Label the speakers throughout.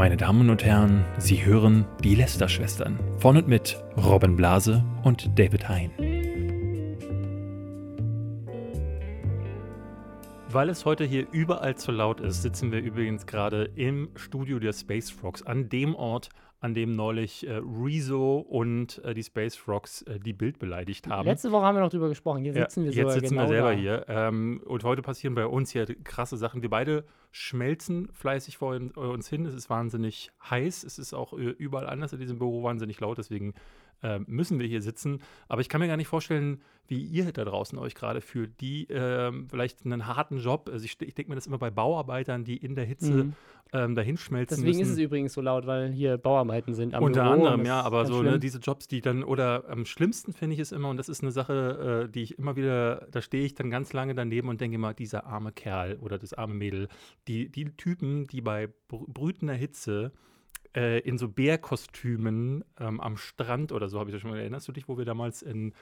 Speaker 1: Meine Damen und Herren, Sie hören die Lester-Schwestern von und mit Robin Blase und David Hein. Weil es heute hier überall zu laut ist, sitzen wir übrigens gerade im Studio der Space Frogs, an dem Ort, an dem neulich äh, Rezo und äh, die Space Frogs äh, die Bild beleidigt haben.
Speaker 2: Letzte Woche haben wir noch drüber gesprochen. Hier sitzen
Speaker 1: ja,
Speaker 2: wir
Speaker 1: Jetzt sitzen
Speaker 2: genau
Speaker 1: wir selber
Speaker 2: da.
Speaker 1: hier. Ähm, und heute passieren bei uns hier krasse Sachen. Wir beide schmelzen fleißig vor uns hin. Es ist wahnsinnig heiß. Es ist auch äh, überall anders in diesem Büro wahnsinnig laut. Deswegen äh, müssen wir hier sitzen. Aber ich kann mir gar nicht vorstellen, wie ihr da draußen euch gerade fühlt. Die ähm, vielleicht einen harten Job. Also ich, ich denke mir das immer bei Bauarbeitern, die in der Hitze
Speaker 2: Mhm.
Speaker 1: ähm, dahin schmelzen
Speaker 2: Deswegen
Speaker 1: müssen.
Speaker 2: ist es übrigens so laut, weil hier Bauarbeiten sind. Am
Speaker 1: Unter
Speaker 2: Büro
Speaker 1: anderem, ja, aber so ne, diese Jobs, die dann, oder am schlimmsten finde ich es immer, und das ist eine Sache, äh, die ich immer wieder, da stehe ich dann ganz lange daneben und denke immer, dieser arme Kerl oder das arme Mädel, die, die Typen, die bei br brütender Hitze äh, in so Bärkostümen ähm, am Strand oder so, habe ich das schon mal, erinnerst du dich, wo wir damals in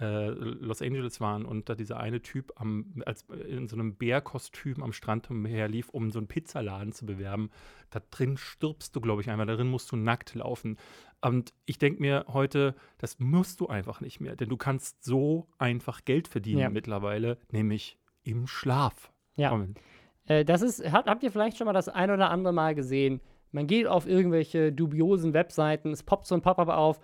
Speaker 1: äh, Los Angeles waren und da dieser eine Typ am, als, in so einem Bärkostüm am Strand umherlief, um so einen Pizzaladen zu bewerben. Da drin stirbst du, glaube ich, einfach. Darin musst du nackt laufen. Und ich denke mir heute, das musst du einfach nicht mehr, denn du kannst so einfach Geld verdienen
Speaker 2: Ja.
Speaker 1: mittlerweile, nämlich im Schlaf.
Speaker 2: Ja. Äh, das ist, habt ihr vielleicht schon mal das ein oder andere Mal gesehen? Man geht auf irgendwelche dubiosen Webseiten, es poppt so ein Pop-up auf,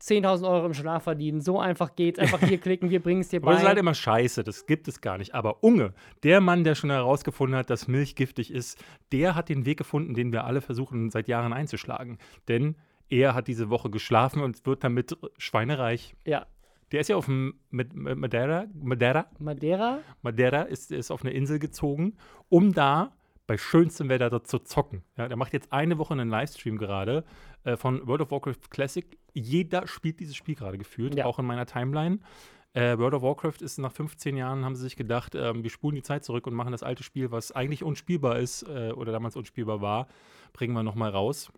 Speaker 2: 10.000 Euro im Schlaf verdienen, so einfach geht's, einfach hier klicken, wir bringen es dir
Speaker 1: Aber das ist halt
Speaker 2: bei.
Speaker 1: immer scheiße, das gibt es gar nicht. Aber Unge, der Mann, der schon herausgefunden hat, dass Milch giftig ist, der hat den Weg gefunden, den wir alle versuchen seit Jahren einzuschlagen. Denn er hat diese Woche geschlafen und wird damit schweinereich.
Speaker 2: Ja,
Speaker 1: Der ist ja auf Madeira, Madeira,
Speaker 2: Madeira,
Speaker 1: Madeira ist, ist auf eine Insel gezogen, um da bei schönstem Wetter dort zu zocken. Ja, der macht jetzt eine Woche einen Livestream gerade äh, von World of Warcraft Classic. Jeder spielt dieses Spiel gerade gefühlt,
Speaker 2: Ja.
Speaker 1: auch in meiner Timeline. Äh, World of Warcraft ist nach 15 Jahren, haben sie sich gedacht, ähm, wir spulen die Zeit zurück und machen das alte Spiel, was eigentlich unspielbar ist äh, oder damals unspielbar war, bringen wir nochmal raus.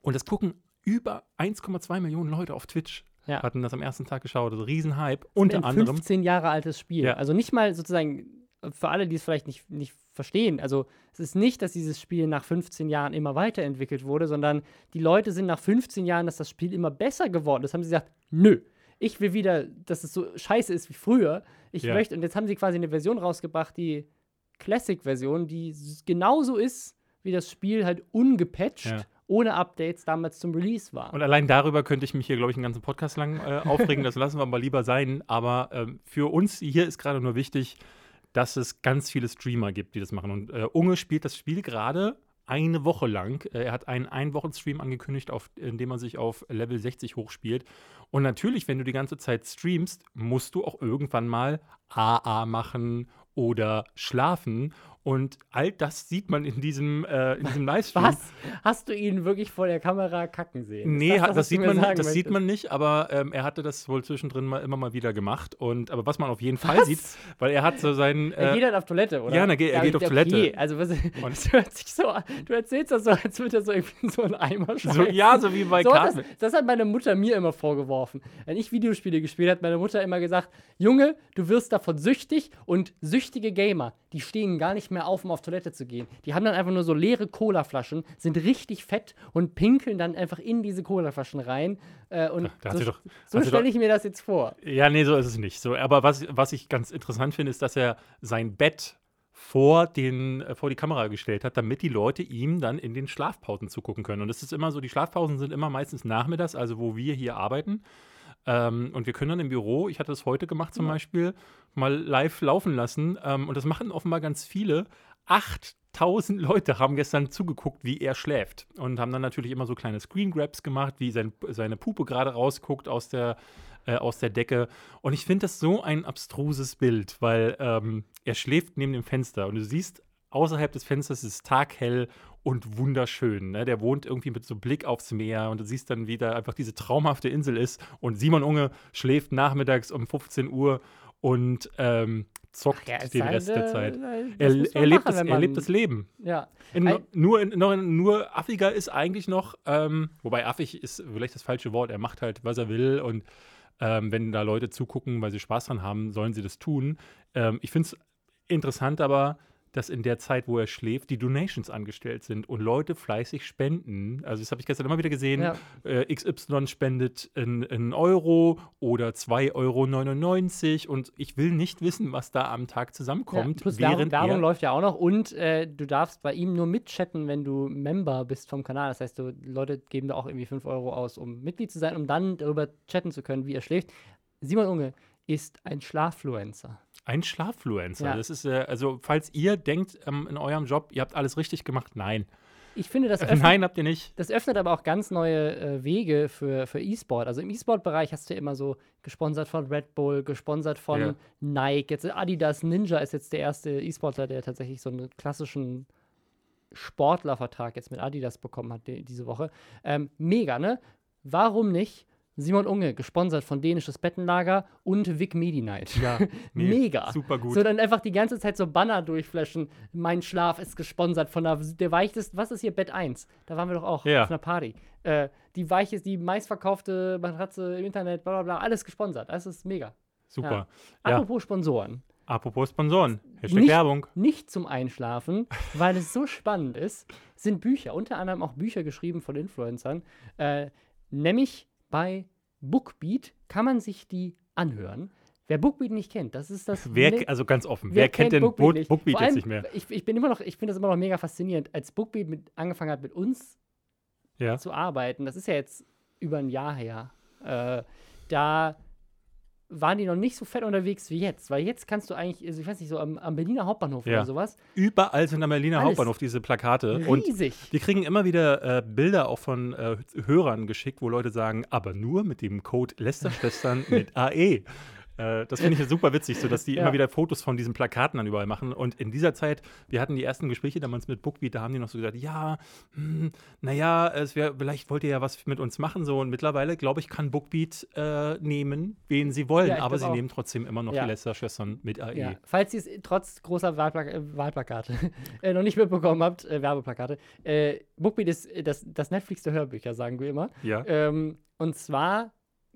Speaker 1: Und das gucken über 1,2 Millionen Leute auf Twitch.
Speaker 2: Ja.
Speaker 1: Hatten das am ersten Tag geschaut. Also Riesenhype. Unter
Speaker 2: ein
Speaker 1: anderem.
Speaker 2: 15 Jahre altes Spiel.
Speaker 1: Ja.
Speaker 2: Also nicht mal sozusagen, für alle, die es vielleicht nicht, nicht verstehen, also es ist nicht, dass dieses Spiel nach 15 Jahren immer weiterentwickelt wurde, sondern die Leute sind nach 15 Jahren, dass das Spiel immer besser geworden ist, haben sie gesagt, nö, ich will wieder, dass es so scheiße ist wie früher. Ich
Speaker 1: Ja.
Speaker 2: möchte, und jetzt haben sie quasi eine Version rausgebracht, die Classic-Version, die genauso ist, wie das Spiel halt ungepatcht,
Speaker 1: Ja.
Speaker 2: ohne Updates damals zum Release war.
Speaker 1: Und allein darüber könnte ich mich hier, glaube ich, einen ganzen Podcast lang äh, aufregen. Das lassen wir mal lieber sein. Aber ähm, für uns hier ist gerade nur wichtig, dass es ganz viele Streamer gibt, die das machen. Und äh, Unge spielt das Spiel gerade eine Woche lang. Äh, er hat einen Ein-Wochen-Stream angekündigt, auf, in dem er sich auf Level 60 hochspielt. Und natürlich, wenn du die ganze Zeit streamst, musst du auch irgendwann mal AA machen oder schlafen. Und all das sieht man in diesem, äh, in diesem Livestream.
Speaker 2: Was? Hast du ihn wirklich vor der Kamera kacken sehen?
Speaker 1: Nee, das,
Speaker 2: das, du
Speaker 1: sieht, man, das sieht man nicht, aber ähm, er hatte das wohl zwischendrin mal, immer mal wieder gemacht. Und, aber was man auf jeden Fall
Speaker 2: Was?
Speaker 1: sieht, weil er hat so seinen.
Speaker 2: Er
Speaker 1: Äh,
Speaker 2: geht halt auf Toilette, oder?
Speaker 1: Ja, er geht- er geht auf
Speaker 2: okay.
Speaker 1: Toilette.
Speaker 2: Also, was,
Speaker 1: Und-
Speaker 2: das hört sich so an. Du erzählst das so, als würde er so irgendwie in so einen Eimer
Speaker 1: so,
Speaker 2: scheißen.
Speaker 1: ja, so wie bei
Speaker 2: So, das, das hat meine Mutter mir immer vorgeworfen. Wenn ich Videospiele gespielt habe, hat meine Mutter immer gesagt: Junge, du wirst davon süchtig und süchtige Gamer, die stehen gar nicht mehr auf, um auf Toilette zu gehen. Die haben dann einfach nur so leere Colaflaschen, sind richtig fett und pinkeln dann einfach in diese Colaflaschen rein. Äh, und
Speaker 1: Da
Speaker 2: so so stelle ich mir das jetzt vor.
Speaker 1: Ja, nee, so ist es nicht. So, aber was, was ich ganz interessant finde, ist, dass er sein Bett vor, den, äh, vor die Kamera gestellt hat, damit die Leute ihm dann in den Schlafpausen zugucken können. Und es ist immer so, die Schlafpausen sind immer meistens nachmittags, also wo wir hier arbeiten. Ähm, und wir können dann im Büro, ich hatte das heute gemacht zum Beispiel, mal live laufen lassen. Ähm, und das machen offenbar ganz viele. 8000 Leute haben gestern zugeguckt, wie er schläft. Und haben dann natürlich immer so kleine Screen Grabs gemacht, wie sein, seine Puppe gerade rausguckt aus der, äh, aus der Decke. Und ich finde das so ein abstruses Bild, weil ähm, er schläft neben dem Fenster und du siehst, außerhalb des Fensters ist es taghell und wunderschön. Ne? Der wohnt irgendwie mit so Blick aufs Meer und du siehst dann, wie da einfach diese traumhafte Insel ist. Und Simon Unge schläft nachmittags um 15 Uhr und ähm, zockt
Speaker 2: Ja,
Speaker 1: den
Speaker 2: halt,
Speaker 1: Rest der
Speaker 2: äh,
Speaker 1: Zeit. Er, er, lebt
Speaker 2: machen,
Speaker 1: das, er lebt das Leben.
Speaker 2: Ja.
Speaker 1: In,
Speaker 2: Ein-
Speaker 1: nur, in, nur, nur affiger ist eigentlich noch, ähm, wobei affig ist vielleicht das falsche Wort, er macht halt, was er will und ähm, wenn da Leute zugucken, weil sie Spaß dran haben, sollen sie das tun. Ähm, ich finde es interessant aber, dass in der Zeit, wo er schläft, die Donations angestellt sind und Leute fleißig spenden. Also, das habe ich gestern immer wieder gesehen.
Speaker 2: Ja.
Speaker 1: Äh, XY spendet einen Euro oder 2,99 Euro. Und ich will nicht wissen, was da am Tag zusammenkommt.
Speaker 2: Ja, plus
Speaker 1: während
Speaker 2: Werbung, Werbung
Speaker 1: er,
Speaker 2: läuft ja auch noch und äh, du darfst bei ihm nur mitchatten, wenn du Member bist vom Kanal. Das heißt, du, Leute geben da auch irgendwie 5 Euro aus, um Mitglied zu sein, um dann darüber chatten zu können, wie er schläft. Simon Unge ist ein Schlaffluencer.
Speaker 1: Ein Schlaffluencer.
Speaker 2: Ja.
Speaker 1: Das ist, äh, also, falls ihr denkt ähm, in eurem Job, ihr habt alles richtig gemacht, nein.
Speaker 2: Ich finde, das öffnet,
Speaker 1: Nein, habt ihr nicht.
Speaker 2: das öffnet aber auch ganz neue äh, Wege für, für E-Sport. Also im E-Sport-Bereich hast du ja immer so gesponsert von Red Bull, gesponsert von
Speaker 1: Ja.
Speaker 2: Nike. Jetzt Adidas Ninja ist jetzt der erste E-Sportler, der tatsächlich so einen klassischen Sportlervertrag jetzt mit Adidas bekommen hat die, diese Woche. Ähm, mega, ne? Warum nicht? Simon Unge, gesponsert von Dänisches Bettenlager und Vic Medi-Night.
Speaker 1: Ja, nee,
Speaker 2: Mega.
Speaker 1: super gut.
Speaker 2: So dann einfach die ganze Zeit so Banner durchflashen. Mein Schlaf ist gesponsert von der, der weichteste, was ist hier, Bett 1? Da waren wir doch auch
Speaker 1: Ja.
Speaker 2: auf einer Party. Äh, die weicheste, die meistverkaufte Matratze im Internet, bla bla bla, alles gesponsert. Das ist mega.
Speaker 1: Super. Ja.
Speaker 2: Apropos Sponsoren.
Speaker 1: Apropos Sponsoren. Hashtag
Speaker 2: Nicht-
Speaker 1: Werbung.
Speaker 2: Nicht zum Einschlafen, weil es so spannend ist, sind Bücher, unter anderem auch Bücher geschrieben von Influencern. Äh, nämlich bei Bookbeat kann man sich die anhören. Wer Bookbeat nicht kennt, das ist das.
Speaker 1: Wer,
Speaker 2: ne-
Speaker 1: also ganz offen, wer, kennt denn
Speaker 2: Bookbeat nicht?
Speaker 1: Bookbeat
Speaker 2: Vor
Speaker 1: jetzt
Speaker 2: allem,
Speaker 1: nicht mehr?
Speaker 2: Ich, ich bin immer noch, ich finde das immer noch mega faszinierend, als Bookbeat mit, angefangen hat mit uns
Speaker 1: Ja.
Speaker 2: zu arbeiten, das ist ja jetzt über ein Jahr her, äh, da waren die noch nicht so fett unterwegs wie jetzt, weil jetzt kannst du eigentlich, also ich weiß nicht, so am, am Berliner Hauptbahnhof
Speaker 1: Ja.
Speaker 2: oder sowas,
Speaker 1: Überall sind am Berliner
Speaker 2: Alles.
Speaker 1: Hauptbahnhof diese Plakate. Und
Speaker 2: riesig.
Speaker 1: wir kriegen immer wieder äh, Bilder auch von äh, Hörern geschickt, wo Leute sagen, aber nur mit dem Code Lästerschwestern mit AE. Äh, das finde ich ja super witzig, so dass die
Speaker 2: Ja.
Speaker 1: immer wieder Fotos von diesen Plakaten dann überall machen. Und in dieser Zeit, wir hatten die ersten Gespräche damals mit Bookbeat, da haben die noch so gesagt, ja, hm, naja, es wär, vielleicht wollt ihr ja was mit uns machen. So. Und mittlerweile, glaube ich, kann Bookbeat äh, nehmen, wen sie wollen.
Speaker 2: Ja,
Speaker 1: aber sie
Speaker 2: auch.
Speaker 1: nehmen trotzdem immer noch
Speaker 2: Ja.
Speaker 1: die Lästerschwestern mit AE.
Speaker 2: Falls ihr es trotz großer Wahlpla äh, Wahlplakate äh, noch nicht mitbekommen habt, äh, Werbeplakate, Bookbeat ist das, das Netflix der Hörbücher, sagen wir immer.
Speaker 1: Ja.
Speaker 2: Ähm, und zwar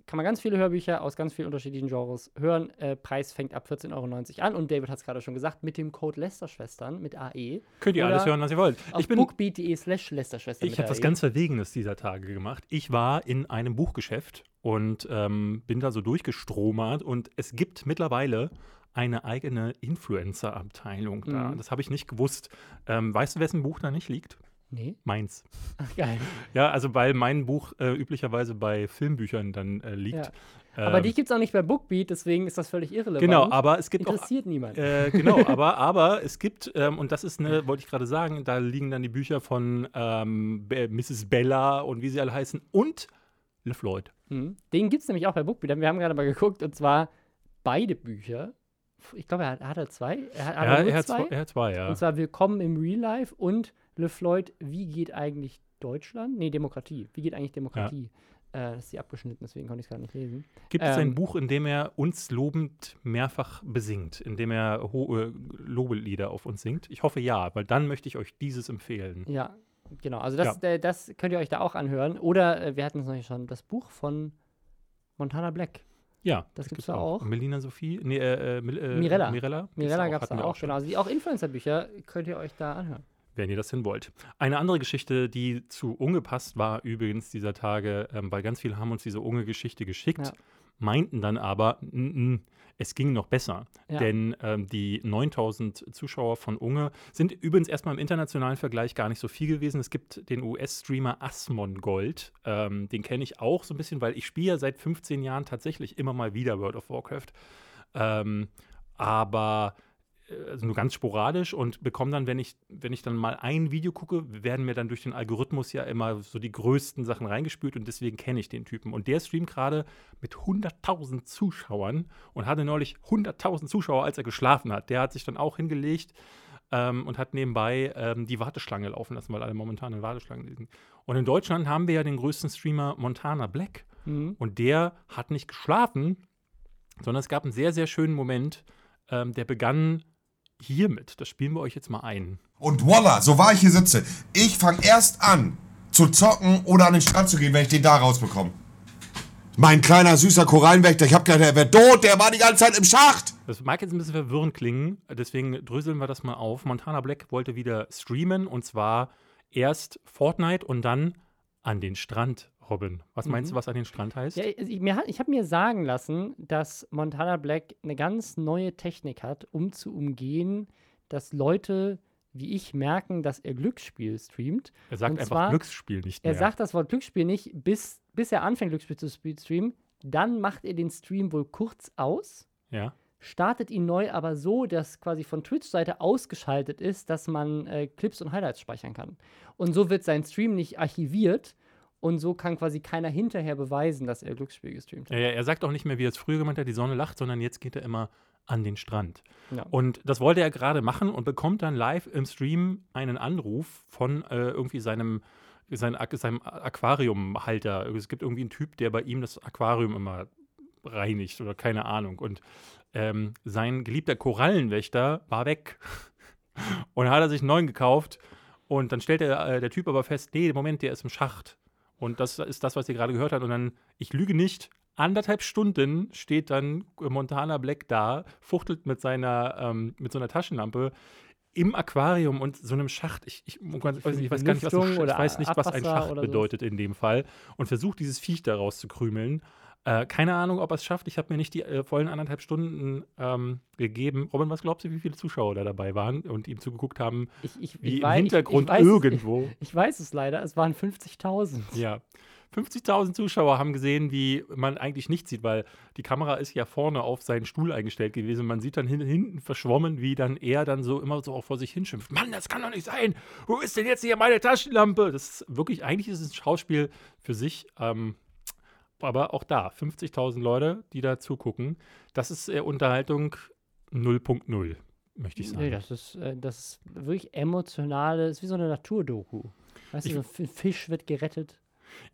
Speaker 2: kann man ganz viele Hörbücher aus ganz vielen unterschiedlichen Genres hören. Äh, Preis fängt ab 14,90 Euro an und David hat es gerade schon gesagt, mit dem Code Lästerschwestern mit AE.
Speaker 1: Könnt ihr
Speaker 2: Oder
Speaker 1: alles hören, was ihr wollt.
Speaker 2: Auf
Speaker 1: Ich bin
Speaker 2: bookbeat.de slash Lästerschwestern.
Speaker 1: Ich
Speaker 2: E.
Speaker 1: habe was
Speaker 2: AE.
Speaker 1: ganz Verwegenes dieser Tage gemacht. Ich war in einem Buchgeschäft und ähm, bin da so durchgestromert und es gibt mittlerweile eine eigene Influencer-Abteilung da.
Speaker 2: Mhm.
Speaker 1: Das habe ich nicht gewusst. Ähm, weißt du, wessen Buch da nicht liegt?
Speaker 2: Nee?
Speaker 1: Meins.
Speaker 2: Ach, geil.
Speaker 1: Ja, also weil mein Buch äh, üblicherweise bei Filmbüchern dann äh, liegt.
Speaker 2: Ja. Aber
Speaker 1: Ähm,
Speaker 2: die gibt es auch nicht bei Bookbeat, deswegen ist das völlig irrelevant.
Speaker 1: Genau, aber es gibt auch
Speaker 2: Interessiert niemand.
Speaker 1: Äh, genau, aber, aber es gibt, ähm, und das ist eine, wollte ich gerade sagen, da liegen dann die Bücher von ähm, Mrs. Bella und wie sie alle heißen und LeFloid.
Speaker 2: Mhm. Den gibt es nämlich auch bei Bookbeat. Wir haben gerade mal geguckt und zwar beide Bücher. Ich glaube, er hat, hat er zwei. Er hat,
Speaker 1: Ja,
Speaker 2: er
Speaker 1: er hat
Speaker 2: zwei.
Speaker 1: zwei, er hat zwei, ja.
Speaker 2: Und zwar Willkommen im Real Life und Le Floyd, wie geht eigentlich Deutschland? Nee, Demokratie. Wie geht eigentlich Demokratie? Äh, das ist die abgeschnitten, deswegen konnte ich es gar nicht lesen.
Speaker 1: Gibt es ein
Speaker 2: ähm,
Speaker 1: Buch, in dem er uns lobend mehrfach besingt, in dem er hohe Lobelieder auf uns singt? Ich hoffe ja, weil dann möchte ich euch dieses empfehlen.
Speaker 2: Ja, genau. Also das, äh, das könnt ihr euch da auch anhören. Oder äh, wir hatten es noch nicht schon, das Buch von Montana Black.
Speaker 1: Ja,
Speaker 2: Das gibt's da auch.
Speaker 1: Melina Sophie, nee, äh, äh, äh,
Speaker 2: Mirella.
Speaker 1: Mirella,
Speaker 2: Mirella gab es da
Speaker 1: wir
Speaker 2: auch,
Speaker 1: schon.
Speaker 2: genau. Also die, auch Influencer-Bücher könnt ihr euch da anhören.
Speaker 1: Wenn ihr das denn wollt. Eine andere Geschichte, die zu Unge passt, war übrigens dieser Tage, ähm, weil ganz viele haben uns diese Unge-Geschichte geschickt,
Speaker 2: Ja.
Speaker 1: meinten dann aber, "Mm, mm, es ging noch besser.
Speaker 2: Ja.
Speaker 1: Denn ähm, die 9000 Zuschauer von Unge sind übrigens erstmal im internationalen Vergleich gar nicht so viel gewesen. Es gibt den US-Streamer Asmongold. Ähm, den kenne ich auch so ein bisschen, weil ich spiele ja seit 15 Jahren tatsächlich immer mal wieder World of Warcraft. Ähm, aber also nur ganz sporadisch und bekomme dann, wenn ich, wenn ich dann mal ein Video gucke, werden mir dann durch den Algorithmus ja immer so die größten Sachen reingespült und deswegen kenne ich den Typen. Und der streamt gerade mit 100.000 Zuschauern und hatte neulich 100.000 Zuschauer, als er geschlafen hat. Der hat sich dann auch hingelegt ähm, und hat nebenbei ähm, die Warteschlange laufen lassen, weil alle momentan in Warteschlangen liegen. Und in Deutschland haben wir ja den größten Streamer Montana Black.
Speaker 2: Mhm.
Speaker 1: Und der hat nicht geschlafen, sondern es gab einen sehr, sehr schönen Moment, ähm, der begann hiermit. Das spielen wir euch jetzt mal ein.
Speaker 3: Und voila, so wahr ich hier sitze, ich fange erst an zu zocken oder an den Strand zu gehen, wenn ich den da rausbekomme. Mein kleiner süßer Korallenwächter, ich hab gedacht, der wäre tot, der war die ganze Zeit im Schacht.
Speaker 1: Das mag jetzt ein bisschen verwirrend klingen, deswegen dröseln wir das mal auf. Montana Black wollte wieder streamen und zwar erst Fortnite und dann an den Strand, Robin. Was meinst
Speaker 2: Mhm.
Speaker 1: du, was an den Strand heißt?
Speaker 2: Ja, ich, mir hat- ich habe mir sagen lassen, dass Montana Black eine ganz neue Technik hat, um zu umgehen, dass Leute wie ich merken, dass er Glücksspiel streamt.
Speaker 1: er sagt
Speaker 2: und
Speaker 1: einfach
Speaker 2: zwar-
Speaker 1: Glücksspiel nicht
Speaker 2: Er
Speaker 1: mehr.
Speaker 2: sagt das Wort Glücksspiel nicht, bis, bis er anfängt, Glücksspiel zu streamen. Dann macht er den Stream wohl kurz aus,
Speaker 1: ja.
Speaker 2: startet ihn neu, aber so, dass quasi von Twitch-Seite ausgeschaltet ist, dass man äh, Clips und Highlights speichern kann. Und so wird sein Stream nicht archiviert und so kann quasi keiner hinterher beweisen, dass er Glücksspiel gestreamt hat.
Speaker 1: Er, er sagt auch nicht mehr, wie er es früher gemeint hat, die Sonne lacht, sondern jetzt geht er immer an den Strand.
Speaker 2: Ja.
Speaker 1: Und das wollte er gerade machen und bekommt dann live im Stream einen Anruf von äh, irgendwie seinem, sein, seinem Aquariumhalter. Es gibt irgendwie einen Typ, der bei ihm das Aquarium immer reinigt oder keine Ahnung. Und ähm, sein geliebter Korallenwächter war weg. Und hat er sich einen neuen gekauft. Und dann stellt der, äh, der Typ aber fest, nee, Moment, der ist im Schacht. Und das ist das, was ihr gerade gehört habt. Und dann, ich lüge nicht, anderthalb Stunden steht dann Montana Black da, fuchtelt mit seiner, ähm, mit so einer Taschenlampe im Aquarium und so einem Schacht. Ich, ich, ich weiß ich weiß gar nicht, was ein, ich weiß nicht, was ein Schacht bedeutet in dem Fall. Und versucht, dieses Viech da rauszukrümeln. Äh, keine Ahnung, ob er es schafft. Ich habe mir nicht die äh, vollen anderthalb Stunden ähm, gegeben. Robin, was glaubst du, wie viele Zuschauer da dabei waren und ihm zugeguckt haben,
Speaker 2: Ich, ich,
Speaker 1: wie
Speaker 2: ich
Speaker 1: im
Speaker 2: wei- ich-
Speaker 1: Hintergrund
Speaker 2: weiß
Speaker 1: irgendwo?
Speaker 2: Ich, weiß es leider, es waren 50.000.
Speaker 1: Ja. 50.000 Zuschauer haben gesehen, wie man eigentlich nichts sieht, weil die Kamera ist ja vorne auf seinen Stuhl eingestellt gewesen. Man sieht dann hin, hinten verschwommen, wie dann er dann so immer so auch vor sich hinschimpft. Mann, das kann doch nicht sein. Wo ist denn jetzt hier meine Taschenlampe? Das ist wirklich, eigentlich ist es ein Schauspiel für sich. Ähm, aber auch da, 50.000 Leute, die da zugucken. Das ist äh, Unterhaltung 0.0, möchte ich sagen.
Speaker 2: Nee, das ist, äh, das ist wirklich emotionale, ist wie so eine Naturdoku. Weißt
Speaker 1: Ich-
Speaker 2: du, so ein Fisch wird gerettet.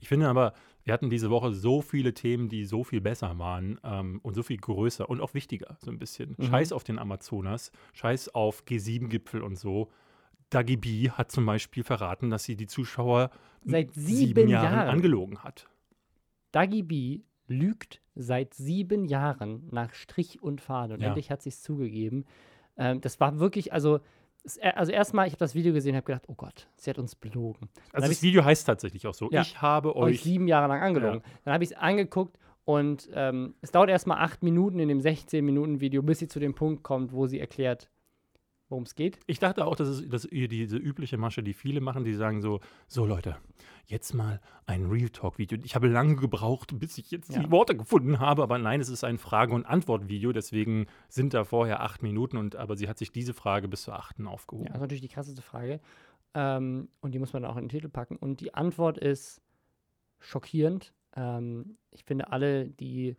Speaker 1: Ich finde aber, wir hatten diese Woche so viele Themen, die so viel besser waren ähm, und so viel größer und auch wichtiger, so ein bisschen.
Speaker 2: Mhm.
Speaker 1: Scheiß auf den Amazonas, Scheiß auf G7-Gipfel und so. Dagi B hat zum Beispiel verraten, dass sie die Zuschauer
Speaker 2: Seit sieben Jahren.
Speaker 1: angelogen hat.
Speaker 2: Dagi B lügt seit sieben Jahren nach Strich und Faden. Und
Speaker 1: Ja.
Speaker 2: endlich hat sie es zugegeben. Ähm, das war wirklich, also, es, also erstmal, ich habe das Video gesehen und habe gedacht, oh Gott, sie hat uns belogen.
Speaker 1: Also
Speaker 2: hab
Speaker 1: das Video heißt tatsächlich auch so.
Speaker 2: Ja.
Speaker 1: Ich habe
Speaker 2: euch
Speaker 1: euch.
Speaker 2: sieben Jahre lang angelogen. Dann habe ich es angeguckt und ähm, es dauert erstmal acht Minuten in dem 16-Minuten-Video, bis sie zu dem Punkt kommt, wo sie erklärt, worum es geht.
Speaker 1: Ich dachte auch, das ist, das ist diese übliche Masche, die viele machen, die sagen so: So Leute, jetzt mal ein Real Talk-Video. Ich habe lange gebraucht, bis ich jetzt
Speaker 2: Ja.
Speaker 1: die Worte gefunden habe, aber nein, es ist ein Frage- und Antwort-Video, deswegen sind da vorher acht Minuten und aber sie hat sich diese Frage bis zur achten aufgehoben.
Speaker 2: Ja, das ist natürlich die krasseste Frage. Ähm, und die muss man dann auch in den Titel packen. Und die Antwort ist schockierend. Ähm, ich finde alle, die.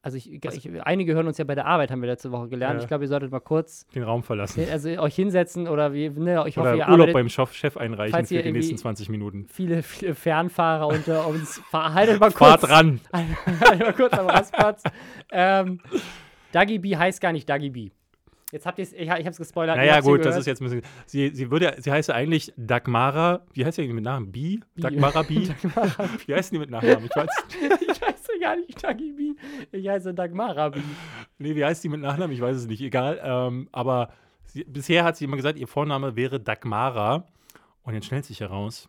Speaker 2: Also ich, ich, einige hören uns ja bei der Arbeit, haben wir letzte Woche gelernt.
Speaker 1: Ja.
Speaker 2: Ich glaube, ihr solltet mal kurz
Speaker 1: Den Raum verlassen.
Speaker 2: also euch hinsetzen oder wie, ne, ich hoffe,
Speaker 1: Oder
Speaker 2: ihr
Speaker 1: Urlaub
Speaker 2: arbeitet
Speaker 1: beim Chef, einreichen für die nächsten
Speaker 2: irgendwie-
Speaker 1: 20 Minuten.
Speaker 2: viele, viele Fernfahrer unter uns. Haltet mal
Speaker 1: Fahrt
Speaker 2: kurz.
Speaker 1: ran!
Speaker 2: Halt mal kurz am Rastplatz. ähm, Dagi B heißt gar nicht Dagi B. Jetzt habt ihr es, ich, ich hab's gespoilert.
Speaker 1: Naja, gut, das ist jetzt ein bisschen. Sie, sie, würde, sie heißt ja eigentlich Dagmara. Wie heißt sie eigentlich mit Namen? Bi?
Speaker 2: Bi.
Speaker 1: Dagmara Bi? Wie heißt die mit Nachnamen? Ich weiß.
Speaker 2: ich heiße gar nicht Dagi B. Ich heiße Dagmara B.
Speaker 1: Nee, wie heißt die mit Nachnamen? Ich weiß es nicht. Egal. Ähm, aber sie, bisher hat sie immer gesagt, ihr Vorname wäre Dagmara. Und jetzt stellt sich heraus,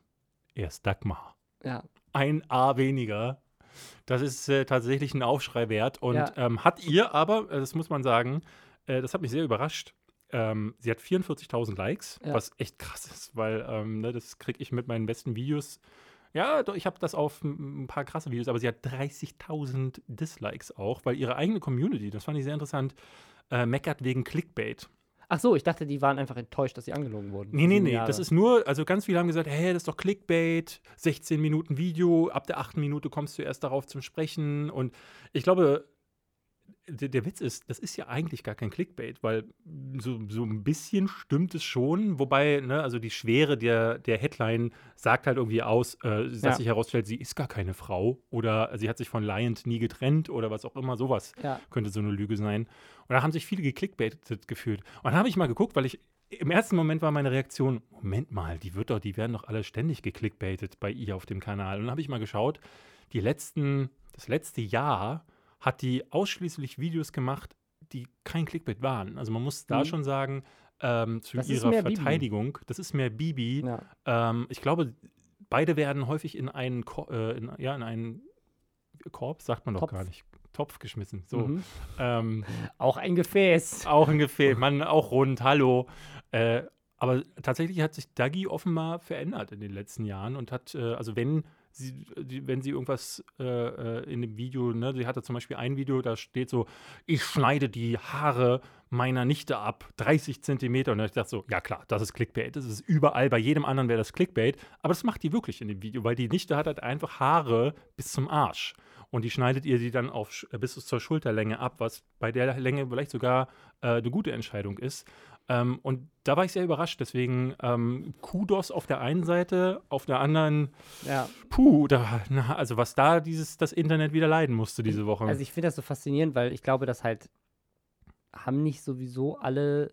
Speaker 1: er ist Dagmar.
Speaker 2: Ja.
Speaker 1: Ein A weniger. Das ist äh, tatsächlich ein Aufschrei wert. Und
Speaker 2: Ja.
Speaker 1: ähm, hat ihr aber, äh, das muss man sagen, äh, das hat mich sehr überrascht. Ähm, sie hat 44.000 Likes,
Speaker 2: Ja.
Speaker 1: was echt krass ist, weil ähm, ne, das kriege ich mit meinen besten Videos. Ja, ich habe das auf ein paar krasse Videos, aber sie hat 30.000 Dislikes auch, weil ihre eigene Community, das fand ich sehr interessant, äh, meckert wegen Clickbait.
Speaker 2: Ach so, ich dachte, die waren einfach enttäuscht, dass sie angelogen wurden.
Speaker 1: Nee, nee, nee.
Speaker 2: Jahre.
Speaker 1: Das ist nur, also ganz viele haben gesagt, hey, das ist doch Clickbait, 16 Minuten Video, ab der achten Minute kommst du erst darauf zum Sprechen. Und ich glaube, der, der Witz ist, das ist ja eigentlich gar kein Clickbait, weil so, so ein bisschen stimmt es schon, wobei, ne, also die Schwere der, der Headline sagt halt irgendwie aus, äh, dass
Speaker 2: Ja.
Speaker 1: sich herausstellt, sie ist gar keine Frau oder sie hat sich von Lion nie getrennt oder was auch immer, sowas
Speaker 2: Ja.
Speaker 1: könnte so eine Lüge sein. Und da haben sich viele geklickbaitet gefühlt. Und dann habe ich mal geguckt, weil ich im ersten Moment war meine Reaktion, Moment mal, die wird doch, die werden doch alle ständig geklickbaitet bei ihr auf dem Kanal. Und dann habe ich mal geschaut, die letzten, das letzte Jahr hat die ausschließlich Videos gemacht, die kein Clickbait waren. Also man muss da
Speaker 2: Mhm.
Speaker 1: schon sagen, ähm, zu
Speaker 2: Das
Speaker 1: ihrer
Speaker 2: mehr Bibi.
Speaker 1: Verteidigung, das ist mehr Bibi.
Speaker 2: Ja.
Speaker 1: Ähm, ich glaube, beide werden häufig in einen, Ko äh, in, ja, in einen Korb, sagt man doch
Speaker 2: Topf.
Speaker 1: gar nicht, Topf geschmissen. So.
Speaker 2: Mhm.
Speaker 1: Ähm,
Speaker 2: Auch ein Gefäß.
Speaker 1: auch ein Gefäß, Mann, auch rund, hallo. Äh, aber tatsächlich hat sich Dagi offenbar verändert in den letzten Jahren und hat, äh, also wenn sie, die, wenn sie irgendwas äh, äh, in dem Video, ne, sie hatte zum Beispiel ein Video, da steht so, ich schneide die Haare meiner Nichte ab, 30 Zentimeter. Und ich dachte so, ja klar, das ist Clickbait. Das ist überall, bei jedem anderen wäre das Clickbait. Aber das macht die wirklich in dem Video, weil die Nichte hat halt einfach Haare bis zum Arsch. Und die schneidet ihr die dann auf, bis zur Schulterlänge ab, was bei der Länge vielleicht sogar äh, eine gute Entscheidung ist. Ähm, und da war ich sehr überrascht. Deswegen ähm, Kudos auf der einen Seite, auf der anderen,
Speaker 2: Ja.
Speaker 1: puh, da, na, also was da dieses, das Internet wieder leiden musste diese Woche.
Speaker 2: Also ich finde das so faszinierend, weil ich glaube, dass halt haben nicht sowieso alle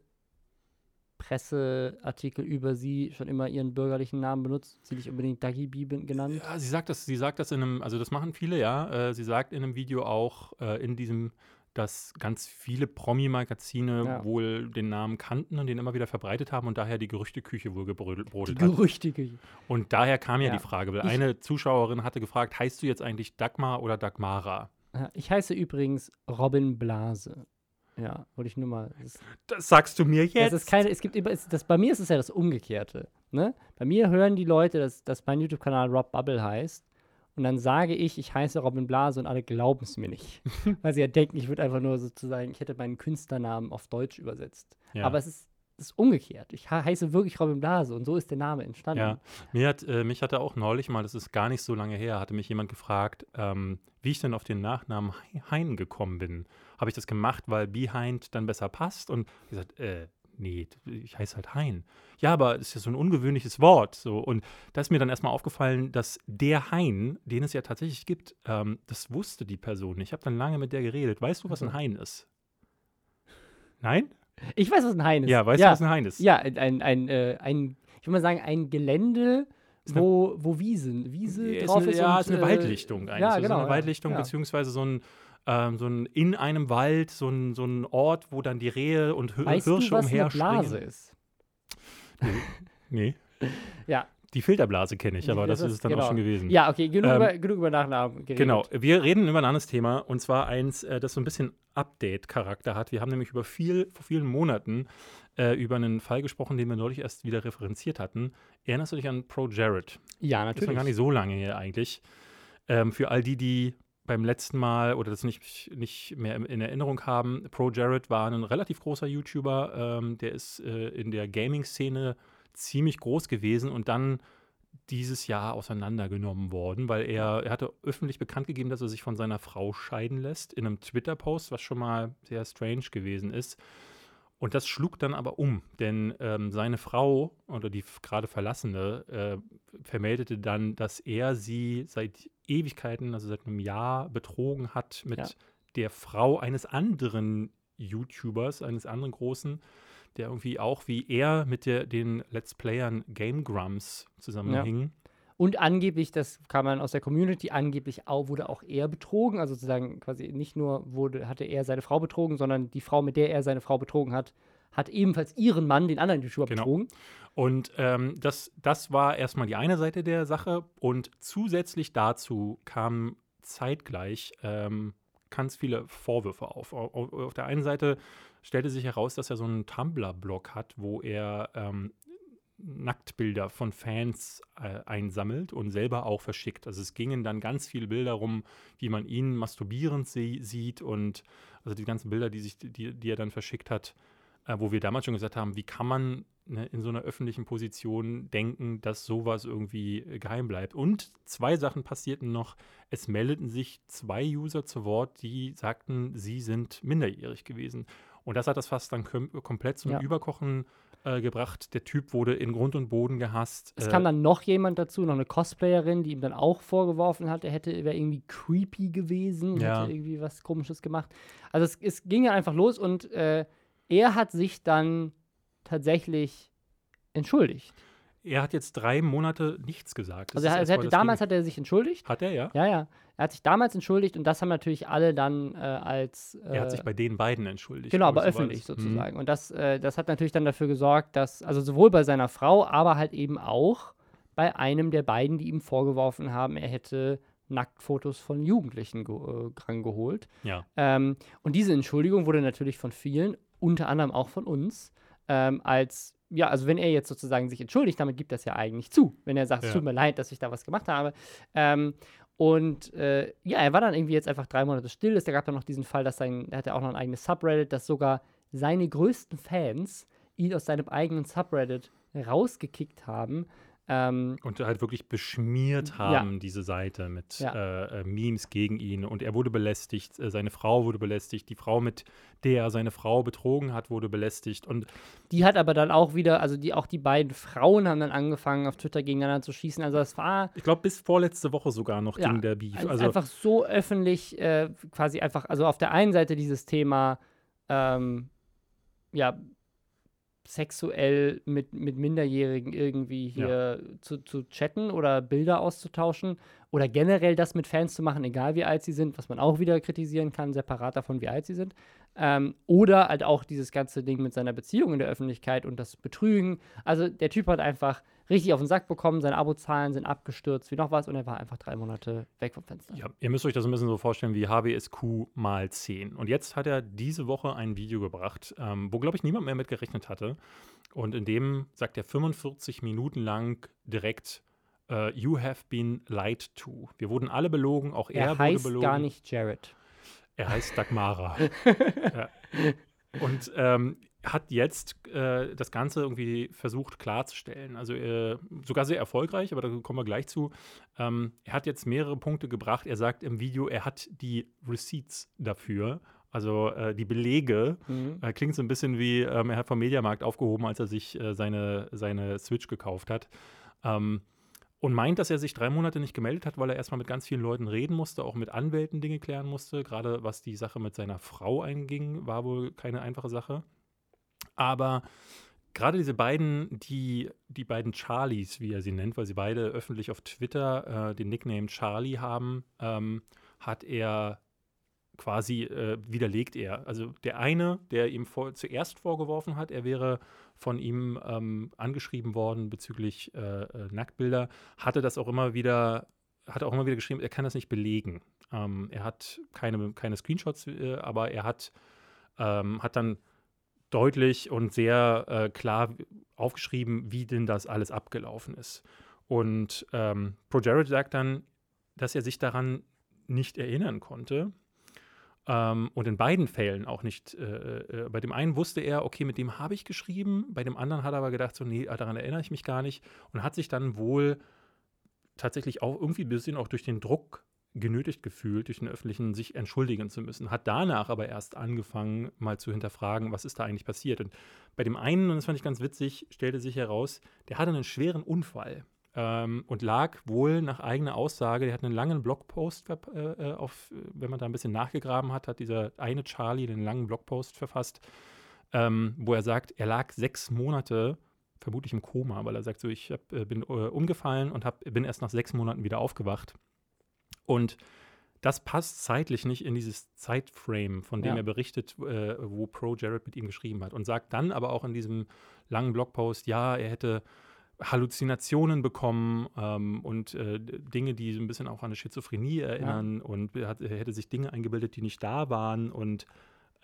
Speaker 2: Presseartikel über sie schon immer ihren bürgerlichen Namen benutzt, sie nicht unbedingt Dagi B bin- genannt.
Speaker 1: Ja, sie sagt das, sie sagt das in einem, also das machen viele, ja. Äh, sie sagt in einem Video auch äh, in diesem, dass ganz viele Promi-Magazine
Speaker 2: Ja.
Speaker 1: wohl den Namen kannten und den immer wieder verbreitet haben und daher die Gerüchteküche wohl gebrodelt hat.
Speaker 2: Gerüchteküche.
Speaker 1: Und daher kam ja,
Speaker 2: Ja.
Speaker 1: die Frage, weil
Speaker 2: Ich-
Speaker 1: eine Zuschauerin hatte gefragt, heißt du jetzt eigentlich Dagmar oder Dagmara?
Speaker 2: Ich heiße übrigens Robin Blase. Ja, wollte ich nur mal. Das,
Speaker 1: Das sagst du mir jetzt?
Speaker 2: das ist keine, es gibt immer, es, das, bei mir ist es ja das Umgekehrte. Ne? Bei mir hören die Leute, dass, dass mein YouTube-Kanal Rob Bubble heißt. Und dann sage ich, ich heiße Robin Blase und alle glauben es mir nicht. weil sie ja denken, ich würde einfach nur sozusagen, ich hätte meinen Künstlernamen auf Deutsch übersetzt.
Speaker 1: ja.
Speaker 2: Aber es ist, es ist umgekehrt. Ich heiße wirklich Robin Blase und so ist der Name entstanden.
Speaker 1: Ja, mir hat, äh, mich hatte auch neulich mal, das ist gar nicht so lange her, hatte mich jemand gefragt, ähm, wie ich denn auf den Nachnamen Hei- Hein gekommen bin. Habe ich das gemacht, weil Behind dann besser passt? Und ich gesagt, äh, nee, ich heiße halt Hein. Ja, aber es ist ja so ein ungewöhnliches Wort. So. Und da ist mir dann erstmal aufgefallen, dass der Hein, den es ja tatsächlich gibt, ähm, das wusste die Person nicht. Ich habe dann lange mit der geredet. Weißt du, was ein
Speaker 2: Also.
Speaker 1: Hein ist? Nein?
Speaker 2: Ich weiß, was ein Hain ist.
Speaker 1: Ja, weißt
Speaker 2: ja.
Speaker 1: du, was ein Hein ist?
Speaker 2: Ja, ein, ein, ein, äh, ein ich würde mal sagen, ein Gelände,
Speaker 1: eine-
Speaker 2: wo, wo Wiesen, Wiese
Speaker 1: ist
Speaker 2: drauf
Speaker 1: eine,
Speaker 2: ist.
Speaker 1: ja,
Speaker 2: und,
Speaker 1: ist eine
Speaker 2: äh,
Speaker 1: Waldlichtung eigentlich.
Speaker 2: Ja, genau.
Speaker 1: So eine
Speaker 2: ja,
Speaker 1: Waldlichtung,
Speaker 2: ja.
Speaker 1: beziehungsweise so ein, ähm, so ein in einem Wald, so ein, so ein Ort, wo dann die Rehe und Hir-
Speaker 2: Weißt
Speaker 1: Hirsche
Speaker 2: du, was eine
Speaker 1: umherspringen.
Speaker 2: Blase ist?
Speaker 1: Nee.
Speaker 2: Ja.
Speaker 1: Die Filterblase kenne ich, aber das,
Speaker 2: Das
Speaker 1: ist es dann
Speaker 2: genau.
Speaker 1: auch schon gewesen.
Speaker 2: Ja, okay, genug,
Speaker 1: Ähm,
Speaker 2: über, genug über Nachnamen geredet.
Speaker 1: Genau, wir reden über ein anderes Thema und zwar eins, äh, das so ein bisschen Update-Charakter hat. Wir haben nämlich über viel, vor vielen Monaten äh, über einen Fall gesprochen, den wir neulich erst wieder referenziert hatten. Erinnerst du dich an Pro Jared?
Speaker 2: Ja,
Speaker 1: Das ist
Speaker 2: natürlich.
Speaker 1: noch gar nicht so lange her eigentlich. Ähm, für all die, die beim letzten Mal oder das nicht, nicht mehr in Erinnerung haben, Pro Jared war ein relativ großer YouTuber. Ähm, der ist äh, in der Gaming-Szene ziemlich groß gewesen und dann dieses Jahr auseinandergenommen worden, weil er, er hatte öffentlich bekannt gegeben, dass er sich von seiner Frau scheiden lässt in einem Twitter-Post, was schon mal sehr strange gewesen ist. Und das schlug dann aber um, denn ähm, seine Frau oder die gerade Verlassene äh, vermeldete dann, dass er sie seit Ewigkeiten, also seit einem Jahr, betrogen hat mit
Speaker 2: Ja.
Speaker 1: der Frau eines anderen YouTubers, eines anderen großen, der irgendwie auch wie er mit der, den Let's Playern Game Grumps zusammenhing.
Speaker 2: Und angeblich, das kam man aus der Community, angeblich auch, wurde auch er betrogen. Also sozusagen quasi nicht nur wurde, hatte er seine Frau betrogen, sondern die Frau, mit der er seine Frau betrogen hat, hat ebenfalls ihren Mann, den anderen YouTuber,
Speaker 1: Genau.
Speaker 2: betrogen.
Speaker 1: Und ähm, das, das war erstmal die eine Seite der Sache. Und zusätzlich dazu kamen zeitgleich ähm, ganz viele Vorwürfe auf. Au- au- Auf der einen Seite stellte sich heraus, dass er so einen Tumblr-Blog hat, wo er ähm, Nacktbilder von Fans äh, einsammelt und selber auch verschickt. Also es gingen dann ganz viele Bilder rum, wie man ihn masturbierend sie sieht und also die ganzen Bilder, die, sich, die, die er dann verschickt hat, äh, wo wir damals schon gesagt haben, wie kann man ne, in so einer öffentlichen Position denken, dass sowas irgendwie äh, geheim bleibt. Und zwei Sachen passierten noch. Es meldeten sich zwei User zu Wort, die sagten, sie sind minderjährig gewesen. Und das hat das fast dann kom komplett zum
Speaker 2: Ja.
Speaker 1: Überkochen äh, gebracht. Der Typ wurde in Grund und Boden gehasst.
Speaker 2: Es
Speaker 1: Äh,
Speaker 2: kam dann noch jemand dazu, noch eine Cosplayerin, die ihm dann auch vorgeworfen hat, er hätte wäre irgendwie creepy gewesen,
Speaker 1: Ja.
Speaker 2: hätte irgendwie was Komisches gemacht. Also es, es ging ja einfach los und äh, er hat sich dann tatsächlich entschuldigt.
Speaker 1: er hat jetzt drei Monate nichts gesagt. Das
Speaker 2: Also, er, er hatte, damals hat er sich entschuldigt.
Speaker 1: Hat er, ja?
Speaker 2: Ja, ja. Er hat sich damals entschuldigt und das haben natürlich alle dann äh, als. Äh,
Speaker 1: Er hat sich bei den beiden entschuldigt.
Speaker 2: Genau, aber
Speaker 1: so
Speaker 2: öffentlich
Speaker 1: das. Mhm.
Speaker 2: sozusagen. Und das, äh, das hat natürlich dann dafür gesorgt, dass, also sowohl bei seiner Frau, aber halt eben auch bei einem der beiden, die ihm vorgeworfen haben, er hätte Nacktfotos von Jugendlichen ge äh, rangeholt.
Speaker 1: Ja.
Speaker 2: Ähm, und diese Entschuldigung wurde natürlich von vielen, unter anderem auch von uns, ähm, als, ja, also wenn er jetzt sozusagen sich entschuldigt, damit gibt es ja eigentlich zu. Wenn er sagt, es
Speaker 1: Ja.
Speaker 2: tut mir leid, dass ich da was gemacht habe. Ähm, und äh, ja, er war dann irgendwie jetzt einfach drei Monate still. Es gab dann noch diesen Fall, dass sein, er hatte auch noch ein eigenes Subreddit, dass sogar seine größten Fans ihn aus seinem eigenen Subreddit rausgekickt haben. Ähm,
Speaker 1: Und halt wirklich beschmiert haben, diese Seite mit
Speaker 2: Ja.
Speaker 1: äh, äh, Memes gegen ihn. Und er wurde belästigt, äh, seine Frau wurde belästigt, die Frau, mit der er seine Frau betrogen hat, wurde belästigt. Und
Speaker 2: Die hat aber dann auch wieder, also die auch die beiden Frauen haben dann angefangen, auf Twitter gegeneinander zu schießen. Also das war
Speaker 1: ich glaube, bis vorletzte Woche sogar noch
Speaker 2: Ja,
Speaker 1: ging der Beef.
Speaker 2: also
Speaker 1: Also,
Speaker 2: einfach so öffentlich, äh, quasi einfach, also auf der einen Seite dieses Thema, ähm, ja, sexuell mit, mit Minderjährigen irgendwie hier zu, zu chatten oder Bilder auszutauschen oder generell das mit Fans zu machen, egal wie alt sie sind, was man auch wieder kritisieren kann, separat davon, wie alt sie sind. Ähm, oder halt auch dieses ganze Ding mit seiner Beziehung in der Öffentlichkeit und das Betrügen. Also der Typ hat einfach richtig auf den Sack bekommen, seine Abozahlen sind abgestürzt, wie noch was und er war einfach drei Monate weg vom Fenster.
Speaker 1: ja, ihr müsst euch das ein bisschen so vorstellen wie HBSQ mal 10. Und jetzt hat er diese Woche ein Video gebracht, ähm, wo, glaube ich, niemand mehr mit gerechnet hatte. Und in dem sagt er 45 Minuten lang direkt, äh, You have been lied to. Wir wurden alle belogen, auch er,
Speaker 2: Er
Speaker 1: wurde
Speaker 2: heißt
Speaker 1: belogen.
Speaker 2: gar nicht Jared.
Speaker 1: Er heißt Dagmara. ja. Und ähm, hat jetzt äh, das Ganze irgendwie versucht klarzustellen. Also äh, sogar sehr erfolgreich, aber da kommen wir gleich zu. Ähm, er hat jetzt mehrere Punkte gebracht. Er sagt im Video, er hat die Receipts dafür. Also äh, die Belege.
Speaker 2: Mhm.
Speaker 1: Äh, klingt so ein bisschen wie, ähm, er hat vom Mediamarkt aufgehoben, als er sich äh, seine, seine Switch gekauft hat. Ähm, und meint, dass er sich drei Monate nicht gemeldet hat, weil er erstmal mit ganz vielen Leuten reden musste, auch mit Anwälten Dinge klären musste. Gerade was die Sache mit seiner Frau einging, war wohl keine einfache Sache. Aber gerade diese beiden, die, die beiden Charlies, wie er sie nennt, weil sie beide öffentlich auf Twitter äh, den Nickname Charlie haben, ähm, hat er quasi äh, widerlegt er. Also der eine, der ihm vor, zuerst vorgeworfen hat, er wäre von ihm ähm, angeschrieben worden bezüglich äh, äh, Nacktbilder, hatte das auch immer wieder, hat auch immer wieder geschrieben, er kann das nicht belegen. Ähm, er hat keine, keine Screenshots, äh, aber er hat, ähm, hat dann deutlich und sehr äh, klar aufgeschrieben, wie denn das alles abgelaufen ist. Und ähm, ProJared sagt dann, dass er sich daran nicht erinnern konnte. Ähm, und in beiden Fällen auch nicht. Äh, äh, bei dem einen wusste er, okay, mit dem habe ich geschrieben. Bei dem anderen hat er aber gedacht, so, nee, daran erinnere ich mich gar nicht. Und hat sich dann wohl tatsächlich auch irgendwie ein bisschen auch durch den Druck genötigt gefühlt, durch den öffentlichen, sich entschuldigen zu müssen. Hat danach aber erst angefangen, mal zu hinterfragen, was ist da eigentlich passiert. Und bei dem einen, und das fand ich ganz witzig, stellte sich heraus, der hatte einen schweren Unfall ähm, und lag wohl nach eigener Aussage, der hat einen langen Blogpost, äh, äh, auf, wenn man da ein bisschen nachgegraben hat, hat dieser eine Charlie den langen Blogpost verfasst, ähm, wo er sagt, er lag sechs Monate vermutlich im Koma, weil er sagt so, ich hab, äh, bin äh, umgefallen und hab, bin erst nach sechs Monaten wieder aufgewacht. Und das passt zeitlich nicht in dieses Zeitframe, von dem
Speaker 2: Ja.
Speaker 1: er berichtet, äh, wo Pro Jared mit ihm geschrieben hat. Und sagt dann aber auch in diesem langen Blogpost, ja, er hätte Halluzinationen bekommen ähm, und äh, Dinge, die so ein bisschen auch an eine Schizophrenie erinnern und er, hat, er hätte sich Dinge eingebildet, die nicht da waren und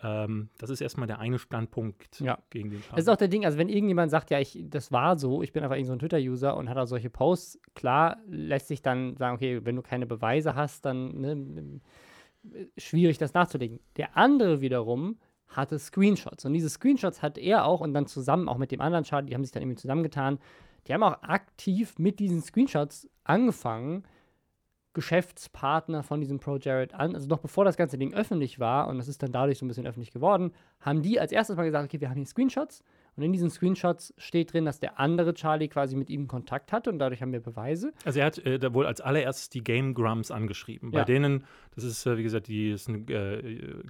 Speaker 1: ähm, das ist erstmal der eine Standpunkt
Speaker 2: Ja.
Speaker 1: gegen den
Speaker 2: Das ist auch der Ding, also wenn irgendjemand sagt, ja, ich, das war so, ich bin einfach irgend so ein Twitter-User und hat auch solche Posts, klar lässt sich dann sagen, okay, wenn du keine Beweise hast, dann ne, schwierig, das nachzulegen. Der andere wiederum hatte Screenshots und diese Screenshots hat er auch und dann zusammen auch mit dem anderen Chart, die haben sich dann irgendwie zusammengetan, die haben auch aktiv mit diesen Screenshots angefangen, Geschäftspartner von diesem Pro Jared an, also noch bevor das ganze Ding öffentlich war, und das ist dann dadurch so ein bisschen öffentlich geworden, haben die als erstes mal gesagt, okay, wir haben hier Screenshots, und in diesen Screenshots steht drin, dass der andere Charlie quasi mit ihm Kontakt hatte, und dadurch haben wir Beweise.
Speaker 1: Also er hat äh, da wohl als allererstes die Game Grumps angeschrieben. Bei
Speaker 2: Ja.
Speaker 1: denen, das ist, äh, wie gesagt, die ist ein äh,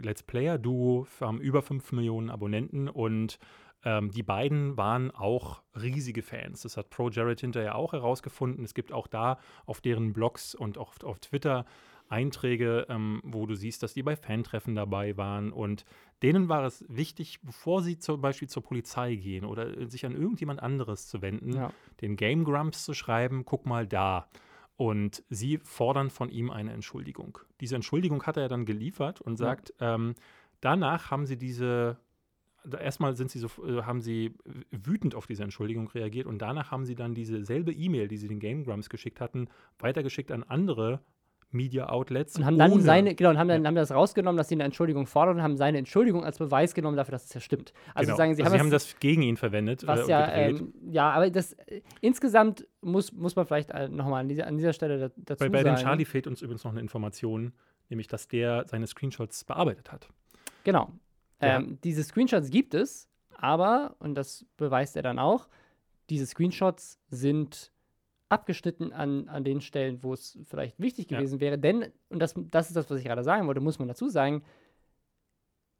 Speaker 1: Let's Player-Duo, haben über 5 Millionen Abonnenten und Ähm, die beiden waren auch riesige Fans. Das hat Pro Jared hinterher auch herausgefunden. Es gibt auch da auf deren Blogs und auch auf Twitter Einträge, ähm, wo du siehst, dass die bei Fantreffen dabei waren. Und denen war es wichtig, bevor sie zum Beispiel zur Polizei gehen oder sich an irgendjemand anderes zu wenden,
Speaker 2: Ja.
Speaker 1: den Game Grumps zu schreiben, guck mal da. Und sie fordern von ihm eine Entschuldigung. Diese Entschuldigung hat er dann geliefert und sagt, ähm, danach haben sie diese, erstmal sind sie so, äh, haben sie wütend auf diese Entschuldigung reagiert und danach haben sie dann diese selbe E-Mail, die sie den Game Grumps geschickt hatten, weitergeschickt an andere Media Outlets.
Speaker 2: Und haben dann seine, genau, und haben dann haben das rausgenommen, dass sie eine Entschuldigung fordern und haben seine Entschuldigung als Beweis genommen dafür, dass es ja stimmt. Also
Speaker 1: genau.
Speaker 2: sagen sie,
Speaker 1: also
Speaker 2: haben,
Speaker 1: sie haben
Speaker 2: das,
Speaker 1: das gegen ihn verwendet
Speaker 2: was
Speaker 1: äh,
Speaker 2: ja, ähm, ja, aber das äh, insgesamt muss, muss man vielleicht äh, nochmal an dieser, an dieser Stelle da, dazu
Speaker 1: bei, bei dem
Speaker 2: sagen.
Speaker 1: Charlie fehlt uns übrigens noch eine Information, nämlich dass der seine Screenshots bearbeitet hat.
Speaker 2: Genau.
Speaker 1: Ja.
Speaker 2: Ähm, diese Screenshots gibt es, aber, und das beweist er dann auch, diese Screenshots sind abgeschnitten an, an den Stellen, wo es vielleicht wichtig
Speaker 1: Ja.
Speaker 2: gewesen wäre. Denn, und das, das ist das, was ich gerade sagen wollte, muss man dazu sagen,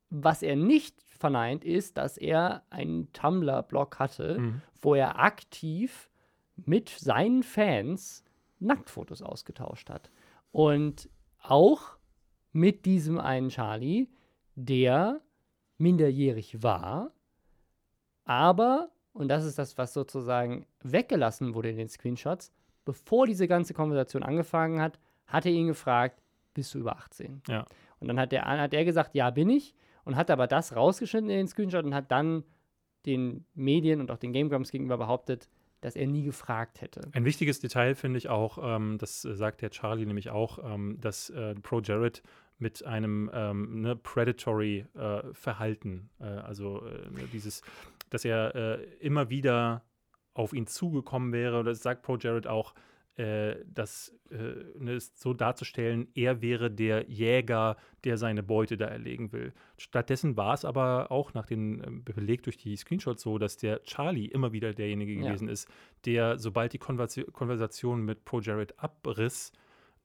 Speaker 2: was er nicht verneint, ist, dass er einen Tumblr-Blog hatte,
Speaker 1: Mhm.
Speaker 2: wo er aktiv mit seinen Fans Nacktfotos ausgetauscht hat. Und auch mit diesem einen Charlie, der minderjährig war, aber, und das ist das, was sozusagen weggelassen wurde in den Screenshots, bevor diese ganze Konversation angefangen hat, hat er ihn gefragt, bist du über 18?
Speaker 1: Ja.
Speaker 2: Und dann hat, der, hat er gesagt, ja, bin ich, und hat aber das rausgeschnitten in den Screenshot und hat dann den Medien und auch den Game Grumps gegenüber behauptet, dass er nie gefragt hätte.
Speaker 1: Ein wichtiges Detail finde ich auch, ähm, das äh, sagt der Charlie nämlich auch, ähm, dass äh, Pro Jared mit einem ähm, ne, predatory äh, Verhalten, äh, also äh, ne, dieses, dass er äh, immer wieder auf ihn zugekommen wäre, oder das sagt Pro Jared auch, äh, das äh, ne, ist so darzustellen, er wäre der Jäger, der seine Beute da erlegen will. Stattdessen war es aber auch nach den ähm, belegt durch die Screenshots so, dass der Charlie immer wieder derjenige
Speaker 2: Ja.
Speaker 1: gewesen ist, der, sobald die Konversi- Konversation mit Pro Jared abriss,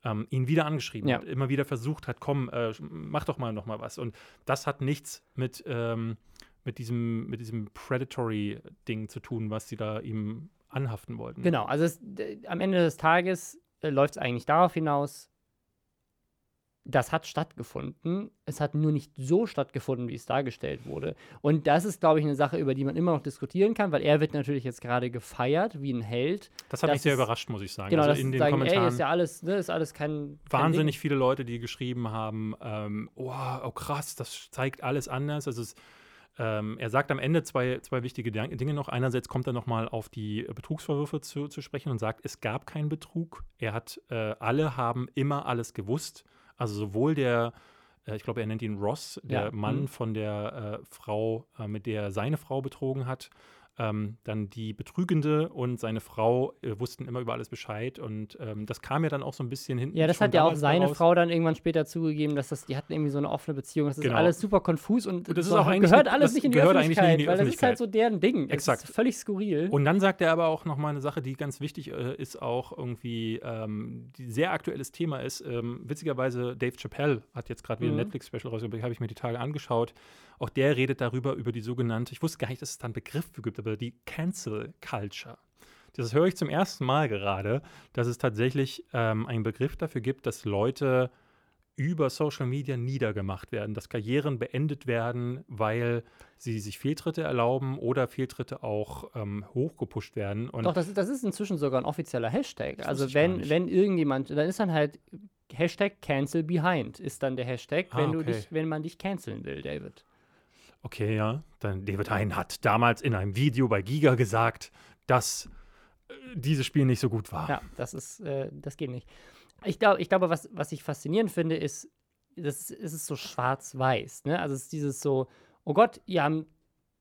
Speaker 1: ähm, ihn wieder angeschrieben
Speaker 2: Ja.
Speaker 1: hat, immer wieder versucht hat, komm, äh, mach doch mal noch mal was. Und das hat nichts mit, ähm, mit diesem, mit diesem Predatory-Ding zu tun, was sie da ihm anhaften wollten.
Speaker 2: Genau, also es, d- am Ende des Tages äh, läuft es eigentlich darauf hinaus, das hat stattgefunden. Es hat nur nicht so stattgefunden, wie es dargestellt wurde. Und das ist, glaube ich, eine Sache, über die man immer noch diskutieren kann, weil er wird natürlich jetzt gerade gefeiert wie ein Held.
Speaker 1: Das hat
Speaker 2: Das
Speaker 1: mich sehr
Speaker 2: ist-
Speaker 1: überrascht, muss ich sagen.
Speaker 2: Genau,
Speaker 1: also
Speaker 2: das
Speaker 1: in den
Speaker 2: sagen,
Speaker 1: Kommentaren
Speaker 2: ey, ist ja alles, ne, ist alles kein, kein
Speaker 1: wahnsinnig viele Leute, die geschrieben haben, ähm, oh, oh krass, das zeigt alles anders. Also es, ähm, er sagt am Ende zwei, zwei wichtige Ding- Dinge noch. Einerseits kommt er nochmal auf die Betrugsvorwürfe zu, zu sprechen und sagt, es gab keinen Betrug. Er hat, äh, alle haben immer alles gewusst. Also sowohl der, äh, ich glaube, er nennt ihn Ross, der
Speaker 2: Ja,
Speaker 1: Mann
Speaker 2: mhm.
Speaker 1: von der äh, Frau, äh, mit der er seine Frau betrogen hat. Ähm, dann die Betrügende und seine Frau äh, wussten immer über alles Bescheid und ähm, das kam ja dann auch so ein bisschen hinten.
Speaker 2: Ja, das hat ja auch seine
Speaker 1: daraus.
Speaker 2: Frau dann irgendwann später zugegeben, dass das, die hatten irgendwie so eine offene Beziehung. Das ist
Speaker 1: Genau.
Speaker 2: alles super konfus und,
Speaker 1: Und das ist
Speaker 2: so
Speaker 1: auch
Speaker 2: gehört
Speaker 1: nicht-
Speaker 2: alles nicht in die Öffentlichkeit,
Speaker 1: in die
Speaker 2: weil das ist halt so deren Ding.
Speaker 1: Exakt.
Speaker 2: Das ist völlig skurril.
Speaker 1: Und dann sagt er aber auch noch mal eine Sache, die ganz wichtig äh, ist, auch irgendwie, ähm, sehr aktuelles Thema ist. Ähm, witzigerweise, Dave Chappelle hat jetzt gerade wieder ein
Speaker 2: Mhm.
Speaker 1: Netflix-Special rausgebracht, habe ich mir die Tage angeschaut. Auch der redet darüber, über die sogenannte, ich wusste gar nicht, dass es da einen Begriff für gibt, aber die Cancel Culture. Das höre ich zum ersten Mal gerade, dass es tatsächlich ähm, einen Begriff dafür gibt, dass Leute über Social Media niedergemacht werden, dass Karrieren beendet werden, weil sie sich Fehltritte erlauben oder Fehltritte auch ähm, hochgepusht werden. Und
Speaker 2: Doch, das, ist- das ist inzwischen sogar ein offizieller Hashtag. Also wenn, wenn irgendjemand, dann ist dann halt Hashtag Cancel Behind ist dann der Hashtag,
Speaker 1: Ah,
Speaker 2: wenn du
Speaker 1: okay.
Speaker 2: dich, wenn man dich canceln will, David.
Speaker 1: Okay, ja, dann David Hein hat damals in einem Video bei Giga gesagt, dass äh, dieses Spiel nicht so gut war.
Speaker 2: Ja, das ist, äh, das geht nicht. Ich, glaub, ich glaube, was, was ich faszinierend finde, ist, das ist, es so schwarz-weiß. Ne? Also es ist dieses so, oh Gott, ihr haben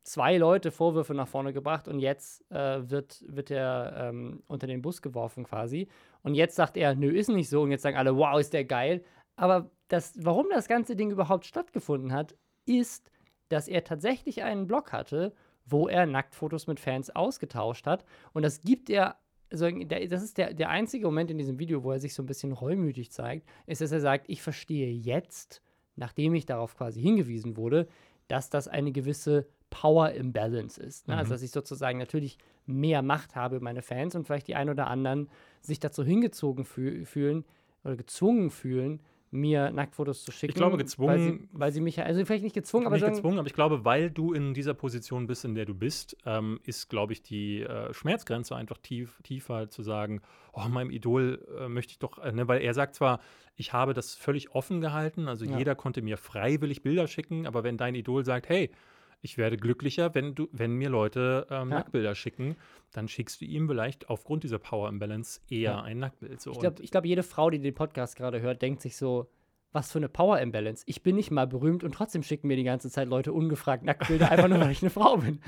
Speaker 2: zwei Leute Vorwürfe nach vorne gebracht und jetzt äh, wird, wird er ähm, unter den Bus geworfen quasi. Und jetzt sagt er, nö, ist nicht so. Und jetzt sagen alle, wow, ist der geil. Aber das, warum das ganze Ding überhaupt stattgefunden hat, ist, dass er tatsächlich einen Blog hatte, wo er Nacktfotos mit Fans ausgetauscht hat. Und das gibt er, also das ist der, der einzige Moment in diesem Video, wo er sich so ein bisschen reumütig zeigt, ist, dass er sagt, ich verstehe jetzt, nachdem ich darauf quasi hingewiesen wurde, dass das eine gewisse Power Imbalance ist. Ne?
Speaker 1: Mhm.
Speaker 2: Also, dass ich sozusagen natürlich mehr Macht habe über meine Fans und vielleicht die ein oder anderen sich dazu hingezogen füh fühlen oder gezwungen fühlen, mir Nacktfotos zu schicken.
Speaker 1: glaube,
Speaker 2: Weil
Speaker 1: gezwungen-
Speaker 2: sie, weil sie mich, also vielleicht nicht gezwungen, aber
Speaker 1: nicht
Speaker 2: sagen,
Speaker 1: gezwungen, aber ich glaube, weil du in dieser Position bist, in der du bist, ähm, ist, glaube ich, die äh, Schmerzgrenze einfach tief, tiefer zu sagen, oh, meinem Idol äh, möchte ich doch, äh, ne, weil er sagt zwar, ich habe das völlig offen gehalten, also
Speaker 2: Ja.
Speaker 1: jeder konnte mir freiwillig Bilder schicken, aber wenn dein Idol sagt, hey, ich werde glücklicher, wenn du, wenn mir Leute ähm,
Speaker 2: Ja.
Speaker 1: Nacktbilder schicken, dann schickst du ihm vielleicht aufgrund dieser Power Imbalance eher
Speaker 2: Ja.
Speaker 1: ein Nacktbild. So.
Speaker 2: Ich glaube, glaub, jede Frau, die den Podcast gerade hört, denkt sich so, was für eine Power Imbalance. Ich bin nicht mal berühmt und trotzdem schicken mir die ganze Zeit Leute ungefragt Nacktbilder, einfach nur, weil ich eine Frau bin.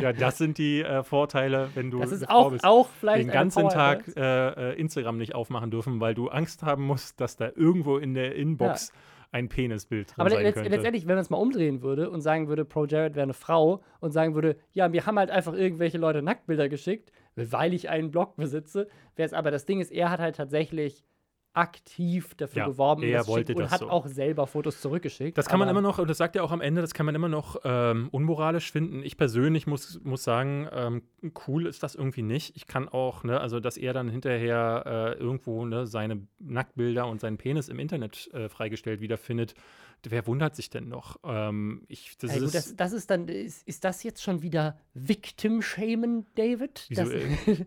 Speaker 1: ja, das sind die äh, Vorteile, wenn du
Speaker 2: Das ist auch, auch vielleicht
Speaker 1: den ganzen
Speaker 2: Power
Speaker 1: Tag äh, äh, Instagram nicht aufmachen dürfen, weil du Angst haben musst, dass da irgendwo in der Inbox ein Penisbild drin
Speaker 2: Aber
Speaker 1: sein könnte.
Speaker 2: letztendlich, wenn man es mal umdrehen würde und sagen würde, Pro Jared wäre eine Frau und sagen würde, ja, mir haben halt einfach irgendwelche Leute Nacktbilder geschickt, weil ich einen Blog besitze, wäre es aber das Ding ist, er hat halt tatsächlich aktiv dafür
Speaker 1: Ja,
Speaker 2: beworben
Speaker 1: er wollte
Speaker 2: und
Speaker 1: das
Speaker 2: hat
Speaker 1: so.
Speaker 2: auch selber Fotos zurückgeschickt.
Speaker 1: Das kann man immer noch, und das sagt er auch am Ende, das kann man immer noch ähm, unmoralisch finden. Ich persönlich muss, muss sagen, ähm, cool ist das irgendwie nicht. Ich kann auch, ne, also dass er dann hinterher äh, irgendwo ne, seine Nacktbilder und seinen Penis im Internet äh, freigestellt wiederfindet. Wer wundert sich denn noch? Ähm, ich, das
Speaker 2: gut,
Speaker 1: ist,
Speaker 2: das, das ist dann, ist, ist das jetzt schon wieder Victim-Shamen, David? Das,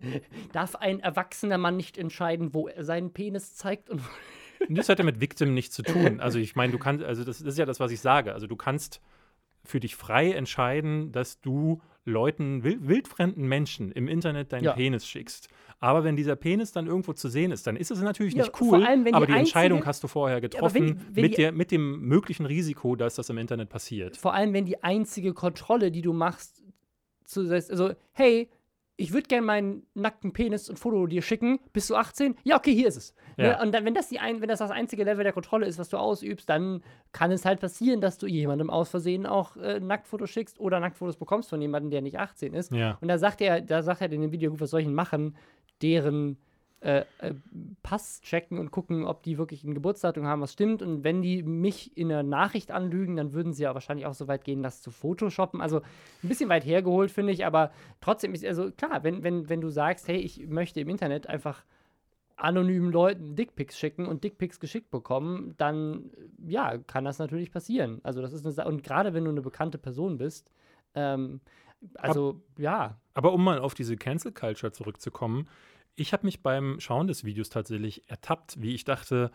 Speaker 2: darf ein erwachsener Mann nicht entscheiden, wo er seinen Penis zeigt und
Speaker 1: Das hat ja mit Victim nichts zu tun. Also ich meine, du kannst, also das, das ist ja das, was ich sage. Also du kannst für dich frei entscheiden, dass du Leuten, wild, wildfremden Menschen im Internet deinen
Speaker 2: Ja.
Speaker 1: Penis schickst. Aber wenn dieser Penis dann irgendwo zu sehen ist, dann ist es natürlich
Speaker 2: Ja,
Speaker 1: nicht
Speaker 2: vor
Speaker 1: cool.
Speaker 2: allem, wenn die
Speaker 1: aber die Entscheidung
Speaker 2: einzige-
Speaker 1: hast du vorher getroffen,
Speaker 2: wenn- wenn
Speaker 1: mit,
Speaker 2: die-
Speaker 1: der, mit dem möglichen Risiko, dass das im Internet passiert.
Speaker 2: vor allem, wenn die einzige Kontrolle, die du machst, zu, also, hey, ich würde gerne meinen nackten Penis und Foto dir schicken. Bist du 18? Ja, okay, hier ist es.
Speaker 1: Ja.
Speaker 2: Ne? Und dann, wenn, das die ein, wenn das das einzige Level der Kontrolle ist, was du ausübst, dann kann es halt passieren, dass du jemandem aus Versehen auch äh, Nacktfotos schickst oder Nacktfotos bekommst von jemandem, der nicht 18 ist.
Speaker 1: Ja.
Speaker 2: Und da sagt er, da sagt er in dem Video, was soll ich denn machen? Deren äh, äh, Pass checken und gucken, ob die wirklich ein Geburtsdatum haben, was stimmt. Und wenn die mich in einer Nachricht anlügen, dann würden sie ja wahrscheinlich auch so weit gehen, das zu photoshoppen. Also ein bisschen weit hergeholt, finde ich, aber trotzdem ist, also klar, wenn, wenn, wenn du sagst, hey, ich möchte im Internet einfach anonymen Leuten Dickpics schicken und Dickpics geschickt bekommen, dann ja, kann das natürlich passieren. Also das ist eine Sache, und gerade wenn du eine bekannte Person bist, ähm, also ja,
Speaker 1: Aber um mal auf diese Cancel Culture zurückzukommen, ich habe mich beim Schauen des Videos tatsächlich ertappt, wie ich dachte,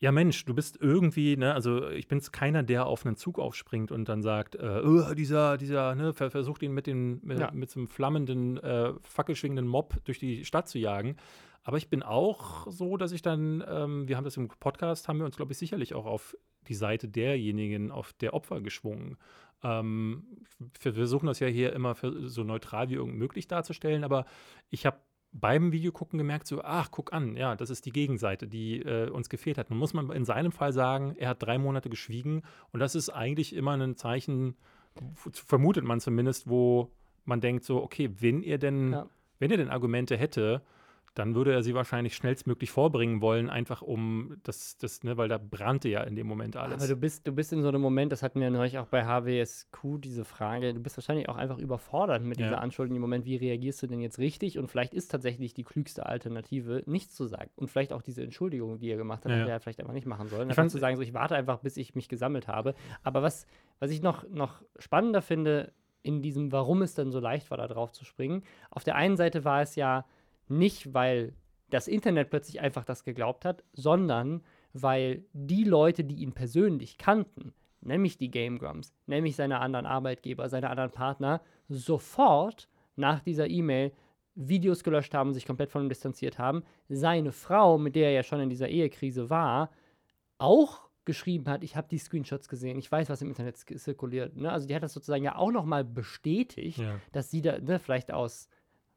Speaker 1: ja Mensch, du bist irgendwie, ne, also ich bin keiner, der auf einen Zug aufspringt und dann sagt, äh, oh, dieser, dieser, ne, ver versucht ihn mit, den, mit,
Speaker 2: Ja.
Speaker 1: mit so einem flammenden, äh, fackelschwingenden Mob durch die Stadt zu jagen. Aber ich bin auch so, dass ich dann, ähm, wir haben das im Podcast, haben wir uns, glaube ich, sicherlich auch auf die Seite derjenigen, auf der Opfer geschwungen. Ähm, wir versuchen das ja hier immer so neutral wie irgend möglich darzustellen, aber ich habe beim Videogucken gemerkt, so, ach, guck an, ja, das ist die Gegenseite, die äh, uns gefehlt hat. Nun muss man in seinem Fall sagen, er hat drei Monate geschwiegen und das ist eigentlich immer ein Zeichen, vermutet man zumindest, wo man denkt so, okay, wenn er denn,
Speaker 2: Ja.
Speaker 1: wenn er denn Argumente hätte, dann würde er sie wahrscheinlich schnellstmöglich vorbringen wollen, einfach um das, das ne, weil da brannte ja in dem Moment alles.
Speaker 2: Aber du bist, du bist in so einem Moment, das hatten wir neulich auch bei HWSQ, diese Frage, du bist wahrscheinlich auch einfach überfordert mit
Speaker 1: Ja.
Speaker 2: dieser Anschuldigung im Moment, wie reagierst du denn jetzt richtig? Und vielleicht ist tatsächlich die klügste Alternative, nichts zu sagen. Und vielleicht auch diese Entschuldigung, die er gemacht hat,
Speaker 1: Ja,
Speaker 2: hätte er vielleicht einfach nicht machen sollen. Einfach zu sagen, so, ich warte einfach, bis ich mich gesammelt habe. Aber was, was ich noch, noch spannender finde, in diesem, warum es dann so leicht war, da drauf zu springen, auf der einen Seite war es ja nicht, weil das Internet plötzlich einfach das geglaubt hat, sondern weil die Leute, die ihn persönlich kannten, nämlich die Game Grumps, nämlich seine anderen Arbeitgeber, seine anderen Partner, sofort nach dieser E-Mail Videos gelöscht haben, sich komplett von ihm distanziert haben. Seine Frau, mit der er ja schon in dieser Ehekrise war, auch geschrieben hat, ich habe die Screenshots gesehen, ich weiß, was im Internet zirkuliert. Ne? Also die hat das sozusagen ja auch nochmal bestätigt,
Speaker 1: Ja.
Speaker 2: dass sie da, ne, vielleicht aus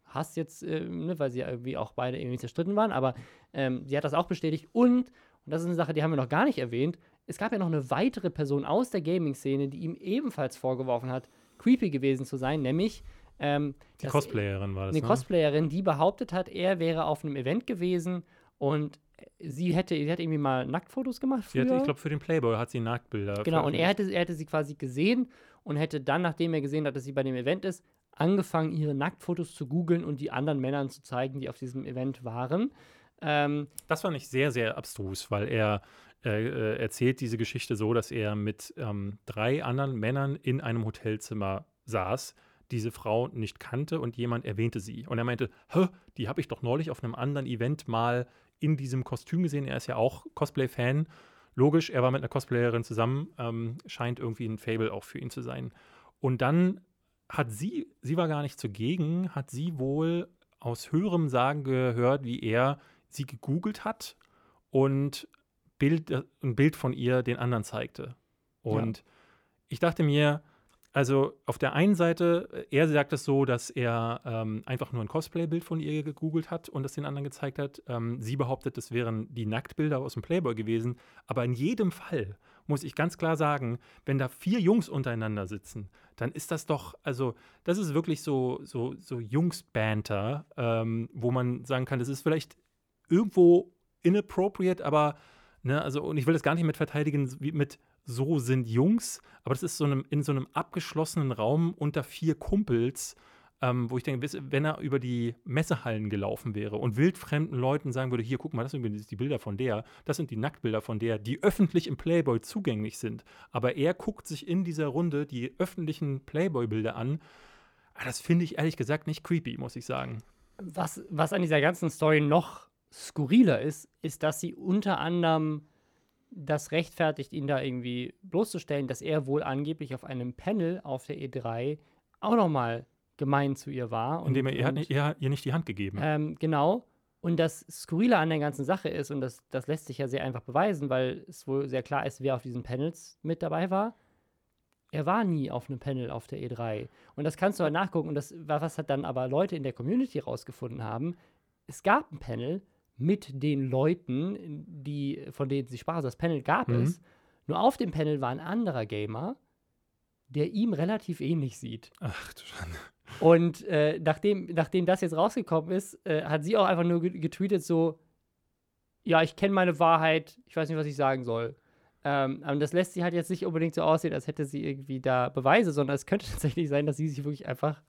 Speaker 2: Hass jetzt, äh, ne, weil sie ja irgendwie auch beide irgendwie zerstritten waren, aber ähm, sie hat das auch bestätigt und, und das ist eine Sache, die haben wir noch gar nicht erwähnt, es gab ja noch eine weitere Person aus der Gaming-Szene, die ihm ebenfalls vorgeworfen hat, creepy gewesen zu sein, nämlich ähm,
Speaker 1: die Cosplayerin war das,
Speaker 2: eine
Speaker 1: ne?
Speaker 2: Cosplayerin, die behauptet hat, er wäre auf einem Event gewesen und sie hätte, sie hätte irgendwie mal Nacktfotos gemacht
Speaker 1: Sie
Speaker 2: früher.
Speaker 1: hat, ich glaube, für den Playboy hat sie Nacktbilder
Speaker 2: genau, und er hätte, er hätte sie quasi gesehen und hätte dann, nachdem er gesehen hat, dass sie bei dem Event ist, angefangen, ihre Nacktfotos zu googeln und die anderen Männern zu zeigen, die auf diesem Event waren. Ähm,
Speaker 1: Das fand ich sehr, sehr abstrus, weil er äh, äh, erzählt diese Geschichte so, dass er mit ähm, drei anderen Männern in einem Hotelzimmer saß, diese Frau nicht kannte und jemand erwähnte sie. Und er meinte, Hä, die habe ich doch neulich auf einem anderen Event mal in diesem Kostüm gesehen. Er ist ja auch Cosplay-Fan. Logisch, er war mit einer Cosplayerin zusammen, ähm, scheint irgendwie ein Fable auch für ihn zu sein. Und dann hat sie, sie war gar nicht zugegen, hat sie wohl aus höherem Sagen gehört, wie er sie gegoogelt hat und Bild, ein Bild von ihr den anderen zeigte. Und ich dachte mir, also auf der einen Seite, er sagt es so, dass er ähm, einfach nur ein Cosplay-Bild von ihr gegoogelt hat und das den anderen gezeigt hat. Ähm, sie behauptet, das wären die Nacktbilder aus dem Playboy gewesen. Aber in jedem Fall muss ich ganz klar sagen, wenn da vier Jungs untereinander sitzen, dann ist das doch, also das ist wirklich so, so, so Jungs-Banter, ähm, wo man sagen kann, das ist vielleicht irgendwo inappropriate, aber, ne, also, und ich will das gar nicht mit verteidigen, wie mit so sind Jungs, aber das ist so einem, in so einem abgeschlossenen Raum unter vier Kumpels, ähm, wo ich denke, wenn er über die Messehallen gelaufen wäre und wildfremden Leuten sagen würde, hier, guck mal, das sind die Bilder von der, das sind die Nacktbilder von der, die öffentlich im Playboy zugänglich sind. Aber er guckt sich in dieser Runde die öffentlichen Playboy-Bilder an. Ah, Das finde ich ehrlich gesagt nicht creepy, muss ich sagen.
Speaker 2: was, was an dieser ganzen Story noch skurriler ist, ist, dass sie unter anderem das rechtfertigt, ihn da irgendwie bloßzustellen, dass er wohl angeblich auf einem Panel auf der E3 auch noch mal gemein zu ihr war. Und,
Speaker 1: Indem er, hat,
Speaker 2: und,
Speaker 1: nicht- hat ihr nicht die Hand gegeben.
Speaker 2: ähm, genau. Und das Skurrile an der ganzen Sache ist, und das, das lässt sich ja sehr einfach beweisen, weil es wohl sehr klar ist, wer auf diesen Panels mit dabei war. Er war nie auf einem Panel auf der E3. Und das kannst du halt nachgucken. Und das, was hat dann aber Leute in der Community rausgefunden haben, es gab ein Panel mit den Leuten, die, von denen sie sprach. Also das Panel gab
Speaker 1: Mhm.
Speaker 2: es. Nur auf dem Panel war ein anderer Gamer, der ihm relativ ähnlich sieht.
Speaker 1: Ach du Schande.
Speaker 2: Und äh, nachdem, nachdem das jetzt rausgekommen ist, äh, hat sie auch einfach nur ge- getweetet so, ja, ich kenne meine Wahrheit, ich weiß nicht, was ich sagen soll. Ähm, aber das lässt sie halt jetzt nicht unbedingt so aussehen, als hätte sie irgendwie da Beweise, sondern es könnte tatsächlich sein, dass sie sich wirklich einfach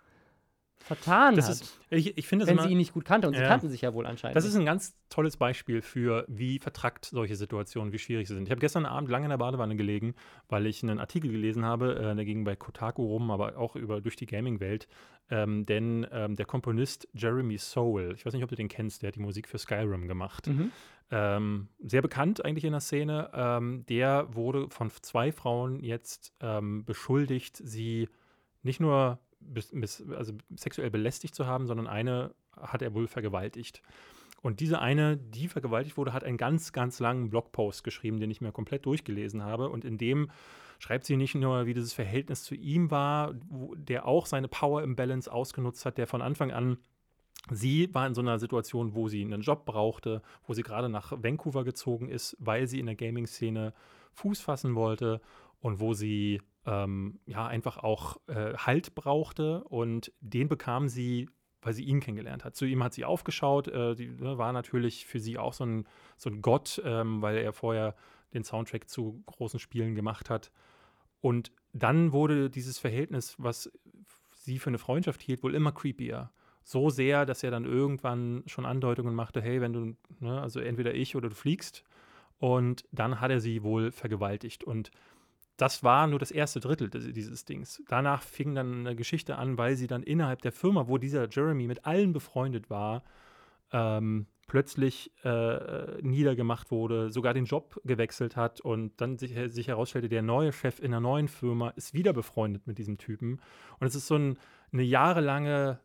Speaker 2: vertan
Speaker 1: Das
Speaker 2: hat,
Speaker 1: ist, ich, ich finde
Speaker 2: wenn
Speaker 1: immer,
Speaker 2: sie ihn nicht gut kannte. Und sie
Speaker 1: Ja.
Speaker 2: kannten sich ja wohl anscheinend.
Speaker 1: Das ist ein ganz tolles Beispiel für, wie vertrackt solche Situationen, wie schwierig sie sind. Ich habe gestern Abend lange in der Badewanne gelegen, weil ich einen Artikel gelesen habe, äh, der ging bei Kotaku rum, aber auch über durch die Gaming-Welt. Ähm, denn ähm, der Komponist Jeremy Soule, ich weiß nicht, ob du den kennst, der hat die Musik für Skyrim gemacht.
Speaker 2: Mhm.
Speaker 1: Ähm, sehr bekannt eigentlich in der Szene. Ähm, der wurde von zwei Frauen jetzt ähm, beschuldigt, sie nicht nur bis, bis, also sexuell belästigt zu haben, sondern eine hat er wohl vergewaltigt. Und diese eine, die vergewaltigt wurde, hat einen ganz, ganz langen Blogpost geschrieben, den ich mir komplett durchgelesen habe. Und in dem schreibt sie nicht nur, wie dieses Verhältnis zu ihm war, wo, der auch seine Power Imbalance ausgenutzt hat, der von Anfang an Sie war in so einer Situation, wo sie einen Job brauchte, wo sie gerade nach Vancouver gezogen ist, weil sie in der Gaming-Szene Fuß fassen wollte und wo sie ähm, ja einfach auch äh, Halt brauchte und den bekam sie, weil sie ihn kennengelernt hat. Zu ihm hat sie aufgeschaut, äh, die ne, war natürlich für sie auch so ein, so ein Gott, ähm, weil er vorher den Soundtrack zu großen Spielen gemacht hat. Und dann wurde dieses Verhältnis, was sie für eine Freundschaft hielt, wohl immer creepier so sehr, dass er dann irgendwann schon Andeutungen machte, hey, wenn du, ne, also entweder ich oder du fliegst. Und dann hat er sie wohl vergewaltigt. Und das war nur das erste Drittel dieses Dings. Danach fing dann eine Geschichte an, weil sie dann innerhalb der Firma, wo dieser Jeremy mit allen befreundet war, ähm, plötzlich äh, niedergemacht wurde, sogar den Job gewechselt hat und dann sich, sich herausstellte, der neue Chef in einer neuen Firma ist wieder befreundet mit diesem Typen. Und es ist so ein, eine jahrelange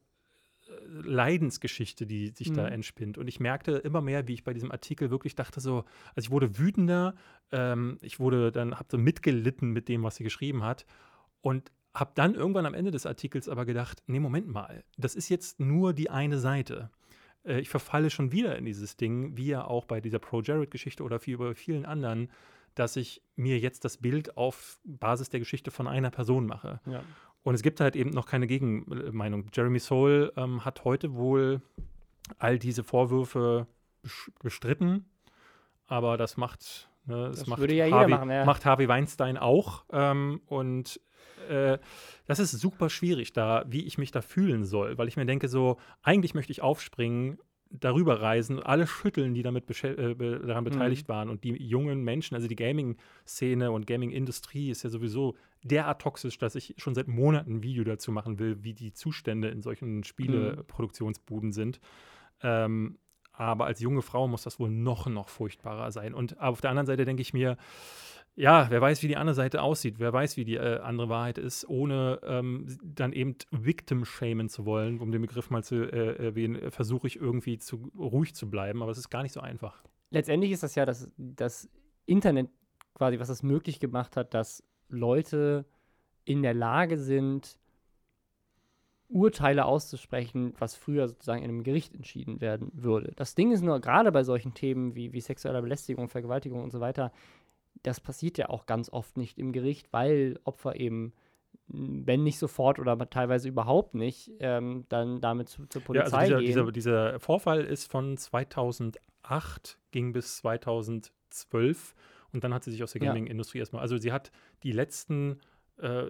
Speaker 1: Leidensgeschichte, die sich da
Speaker 2: Mhm.
Speaker 1: entspinnt. Und ich merkte immer mehr, wie ich bei diesem Artikel wirklich dachte, so, also ich wurde wütender, ähm, ich wurde dann, habe so mitgelitten mit dem, was sie geschrieben hat. Und habe dann irgendwann am Ende des Artikels aber gedacht, nee, Moment mal, das ist jetzt nur die eine Seite. Äh, ich verfalle schon wieder in dieses Ding, wie ja auch bei dieser Pro Jared-Geschichte oder wie bei vielen anderen, dass ich mir jetzt das Bild auf Basis der Geschichte von einer Person mache.
Speaker 2: Ja.
Speaker 1: Und es gibt halt eben noch keine Gegenmeinung. Jeremy Soule ähm, hat heute wohl all diese Vorwürfe bestritten, aber das macht, ne, das
Speaker 2: Das
Speaker 1: macht,
Speaker 2: ja
Speaker 1: Harvey,
Speaker 2: machen, ja.
Speaker 1: macht Harvey Weinstein auch. Ähm, und äh, das ist super schwierig da, wie ich mich da fühlen soll, weil ich mir denke, so, eigentlich möchte ich aufspringen, darüber reisen, alle schütteln, die damit äh, daran beteiligt mhm. waren. Und die jungen Menschen, also die Gaming-Szene und Gaming-Industrie ist ja sowieso derart toxisch, dass ich schon seit Monaten ein Video dazu machen will, wie die Zustände in solchen mhm. Spieleproduktionsbuden sind. Ähm, aber als junge Frau muss das wohl noch, noch furchtbarer sein. Und auf der anderen Seite denke ich mir, ja, wer weiß, wie die andere Seite aussieht, wer weiß, wie die äh, andere Wahrheit ist, ohne ähm, dann eben Victim shamen zu wollen, um den Begriff mal zu äh, erwähnen, versuche ich irgendwie zu ruhig zu bleiben, aber es ist gar nicht so einfach.
Speaker 2: Letztendlich ist das ja das, das Internet quasi, was es möglich gemacht hat, dass Leute in der Lage sind, Urteile auszusprechen, was früher sozusagen in einem Gericht entschieden werden würde. Das Ding ist nur, gerade bei solchen Themen wie, wie sexuelle Belästigung, Vergewaltigung und so weiter, das passiert ja auch ganz oft nicht im Gericht, weil Opfer eben, wenn nicht sofort oder teilweise überhaupt nicht, ähm, dann damit zu, zur Polizei
Speaker 1: ja, also
Speaker 2: dieser,
Speaker 1: gehen. Dieser, dieser Vorfall ist von 2008, ging bis 2012 und dann hat sie sich aus der Gaming-Industrie erstmal, also sie hat die letzten äh,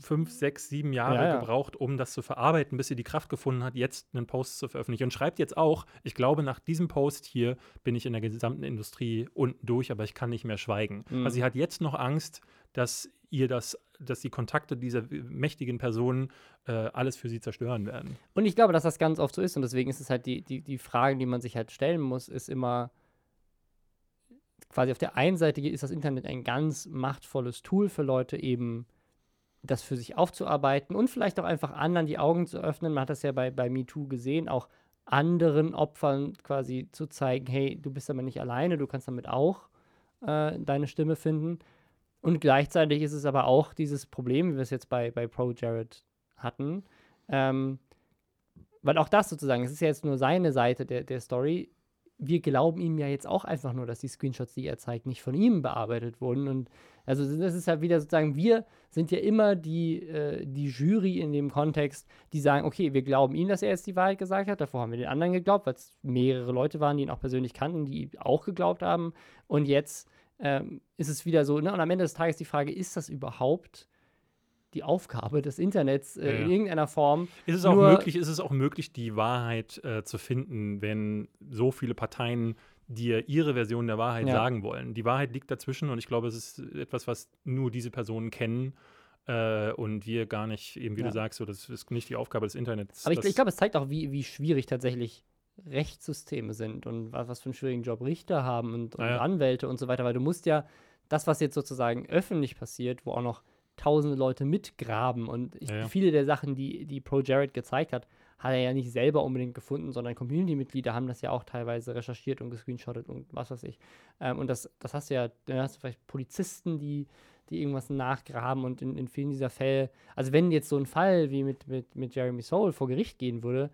Speaker 1: fünf, sechs, sieben Jahre ja, ja. gebraucht, um das zu verarbeiten, bis sie die Kraft gefunden hat, jetzt einen Post zu veröffentlichen. Und schreibt jetzt auch, ich glaube, nach diesem Post hier bin ich in der gesamten Industrie unten durch, aber ich kann nicht mehr schweigen. Mhm. Also sie hat jetzt noch Angst, dass ihr das, dass die Kontakte dieser mächtigen Personen äh, alles für sie zerstören werden.
Speaker 2: Und ich glaube, dass das ganz oft so ist. Und deswegen ist es halt die, die, die Frage, die man sich halt stellen muss, ist immer, quasi auf der einen Seite ist das Internet ein ganz machtvolles Tool für Leute, eben das für sich aufzuarbeiten und vielleicht auch einfach anderen die Augen zu öffnen. Man hat das ja bei, bei MeToo gesehen, auch anderen Opfern quasi zu zeigen, hey, du bist aber nicht alleine, du kannst damit auch äh, deine Stimme finden. Und gleichzeitig ist es aber auch dieses Problem, wie wir es jetzt bei, bei Pro Jared hatten, ähm, weil auch das sozusagen, es ist ja jetzt nur seine Seite der, der Story, wir glauben ihm ja jetzt auch einfach nur, dass die Screenshots, die er zeigt, nicht von ihm bearbeitet wurden. Und also das ist ja wieder sozusagen, wir sind ja immer die, äh, die Jury in dem Kontext, die sagen, okay, wir glauben ihm, dass er jetzt die Wahrheit gesagt hat. Davor haben wir den anderen geglaubt, weil es mehrere Leute waren, die ihn auch persönlich kannten, die auch geglaubt haben. Und jetzt ähm, ist es wieder so, ne? Und am Ende des Tages die Frage, ist das überhaupt die Aufgabe des Internets äh, ja, ja. in irgendeiner Form.
Speaker 1: Ist es, auch möglich, ist es auch möglich, die Wahrheit äh, zu finden, wenn so viele Parteien dir ihre Version der Wahrheit ja. sagen wollen? Die Wahrheit liegt dazwischen und ich glaube, es ist etwas, was nur diese Personen kennen. Äh, und wir gar nicht, eben wie du sagst, so, das ist nicht die Aufgabe des Internets.
Speaker 2: Aber ich, ich glaube, es zeigt auch, wie, wie schwierig tatsächlich Rechtssysteme sind und was, was für einen schwierigen Job Richter haben und, und Anwälte und so weiter, weil du musst ja das, was jetzt sozusagen öffentlich passiert, wo auch noch tausende Leute mitgraben. Und ich, ja, viele der Sachen, die, die Pro Jared gezeigt hat, hat er ja nicht selber unbedingt gefunden, sondern Community-Mitglieder haben das ja auch teilweise recherchiert und gescreenshottet und was weiß ich. Ähm, und das, das hast du ja, dann hast du vielleicht Polizisten, die, die irgendwas nachgraben und in, in vielen dieser Fälle, also wenn jetzt so ein Fall wie mit, mit, mit Jeremy Soule vor Gericht gehen würde,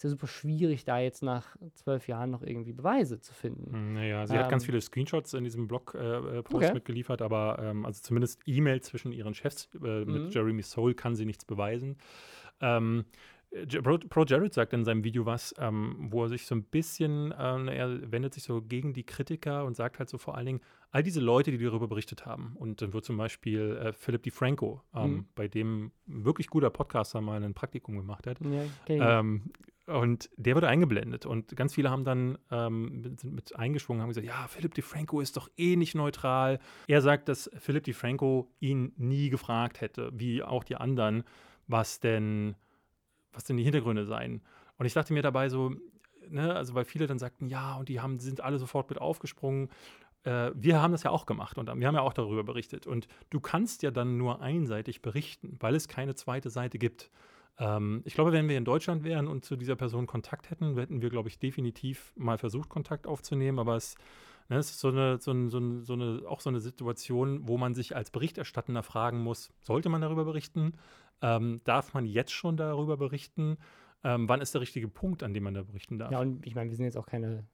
Speaker 2: ist ja super schwierig, da jetzt nach zwölf Jahren noch irgendwie Beweise zu finden.
Speaker 1: Hm, naja, sie ähm, hat ganz ähm, viele Screenshots in diesem Blog-Post äh, äh okay. mitgeliefert, aber ähm, also zumindest E-Mail zwischen ihren Chefs äh, mit mhm. Jeremy Soule kann sie nichts beweisen. Ähm, Pro, Jared sagt in seinem Video was, ähm, wo er sich so ein bisschen, ähm, er wendet sich so gegen die Kritiker und sagt halt so vor allen Dingen, all diese Leute, die darüber berichtet haben. Und dann wird zum Beispiel äh, Philipp DiFranco, ähm, mhm. bei dem ein wirklich guter Podcaster mal ein Praktikum gemacht hat, ja, und der wurde eingeblendet und ganz viele haben dann ähm, sind mit eingeschwungen, haben gesagt, ja, Philipp DeFranco ist doch eh nicht neutral. Er sagt, dass Philipp DeFranco ihn nie gefragt hätte, wie auch die anderen, was denn, was denn die Hintergründe seien. Und ich dachte mir dabei so, ne, also weil viele dann sagten, ja, und die haben, sind alle sofort mit aufgesprungen. Äh, wir haben das ja auch gemacht und wir haben ja auch darüber berichtet. Und du kannst ja dann nur einseitig berichten, weil es keine zweite Seite gibt. Ähm, ich glaube, wenn wir in Deutschland wären und zu dieser Person Kontakt hätten, hätten wir, glaube ich, definitiv mal versucht, Kontakt aufzunehmen. Aber es, ne, es ist so eine, so, ein, so, ein, so eine, auch so eine Situation, wo man sich als Berichterstattender fragen muss, sollte man darüber berichten? Ähm, darf man jetzt schon darüber berichten? Ähm, wann ist der richtige Punkt, an dem man da berichten darf?
Speaker 2: Ja, und ich meine, wir sind jetzt auch keine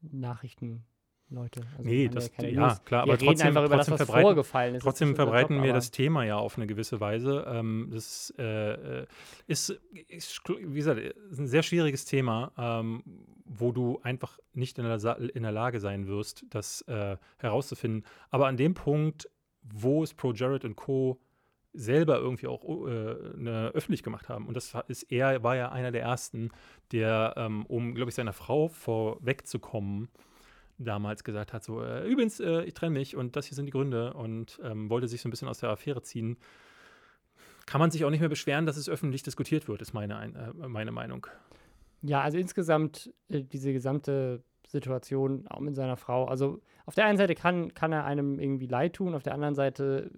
Speaker 2: Nachrichten- Leute.
Speaker 1: Also nee, das, ja, ja klar, aber trotzdem, trotzdem das, vorgefallen ist. Trotzdem verbreiten Job, wir das Thema ja auf eine gewisse Weise. Ähm, das äh, äh ist, ist, wie gesagt, ein sehr schwieriges Thema, ähm, wo du einfach nicht in der, in der Lage sein wirst, das äh, herauszufinden. Aber an dem Punkt, wo es Pro Jared und Co. selber irgendwie auch äh, ne, öffentlich gemacht haben. Und das ist er war ja einer der ersten, der, ähm, um, glaube ich, seiner Frau vorwegzukommen, damals gesagt hat: so, äh, übrigens, äh, ich trenne mich und das hier sind die Gründe und ähm, wollte sich so ein bisschen aus der Affäre ziehen. Kann man sich auch nicht mehr beschweren, dass es öffentlich diskutiert wird, ist meine, äh, meine Meinung.
Speaker 2: Ja, also insgesamt äh, diese gesamte Situation, auch mit seiner Frau. Also auf der einen Seite kann, kann er einem irgendwie leid tun, auf der anderen Seite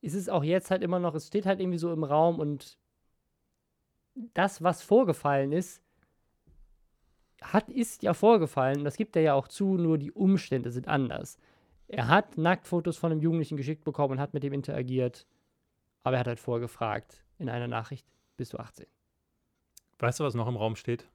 Speaker 2: ist es auch jetzt halt immer noch, es steht halt irgendwie so im Raum und das, was vorgefallen ist, hat, ist ja vorgefallen, das gibt er ja auch zu, nur die Umstände sind anders. Er hat Nacktfotos von einem Jugendlichen geschickt bekommen und hat mit dem interagiert, aber er hat halt vorgefragt in einer Nachricht, bist du 18?
Speaker 1: Weißt du, was noch im Raum steht?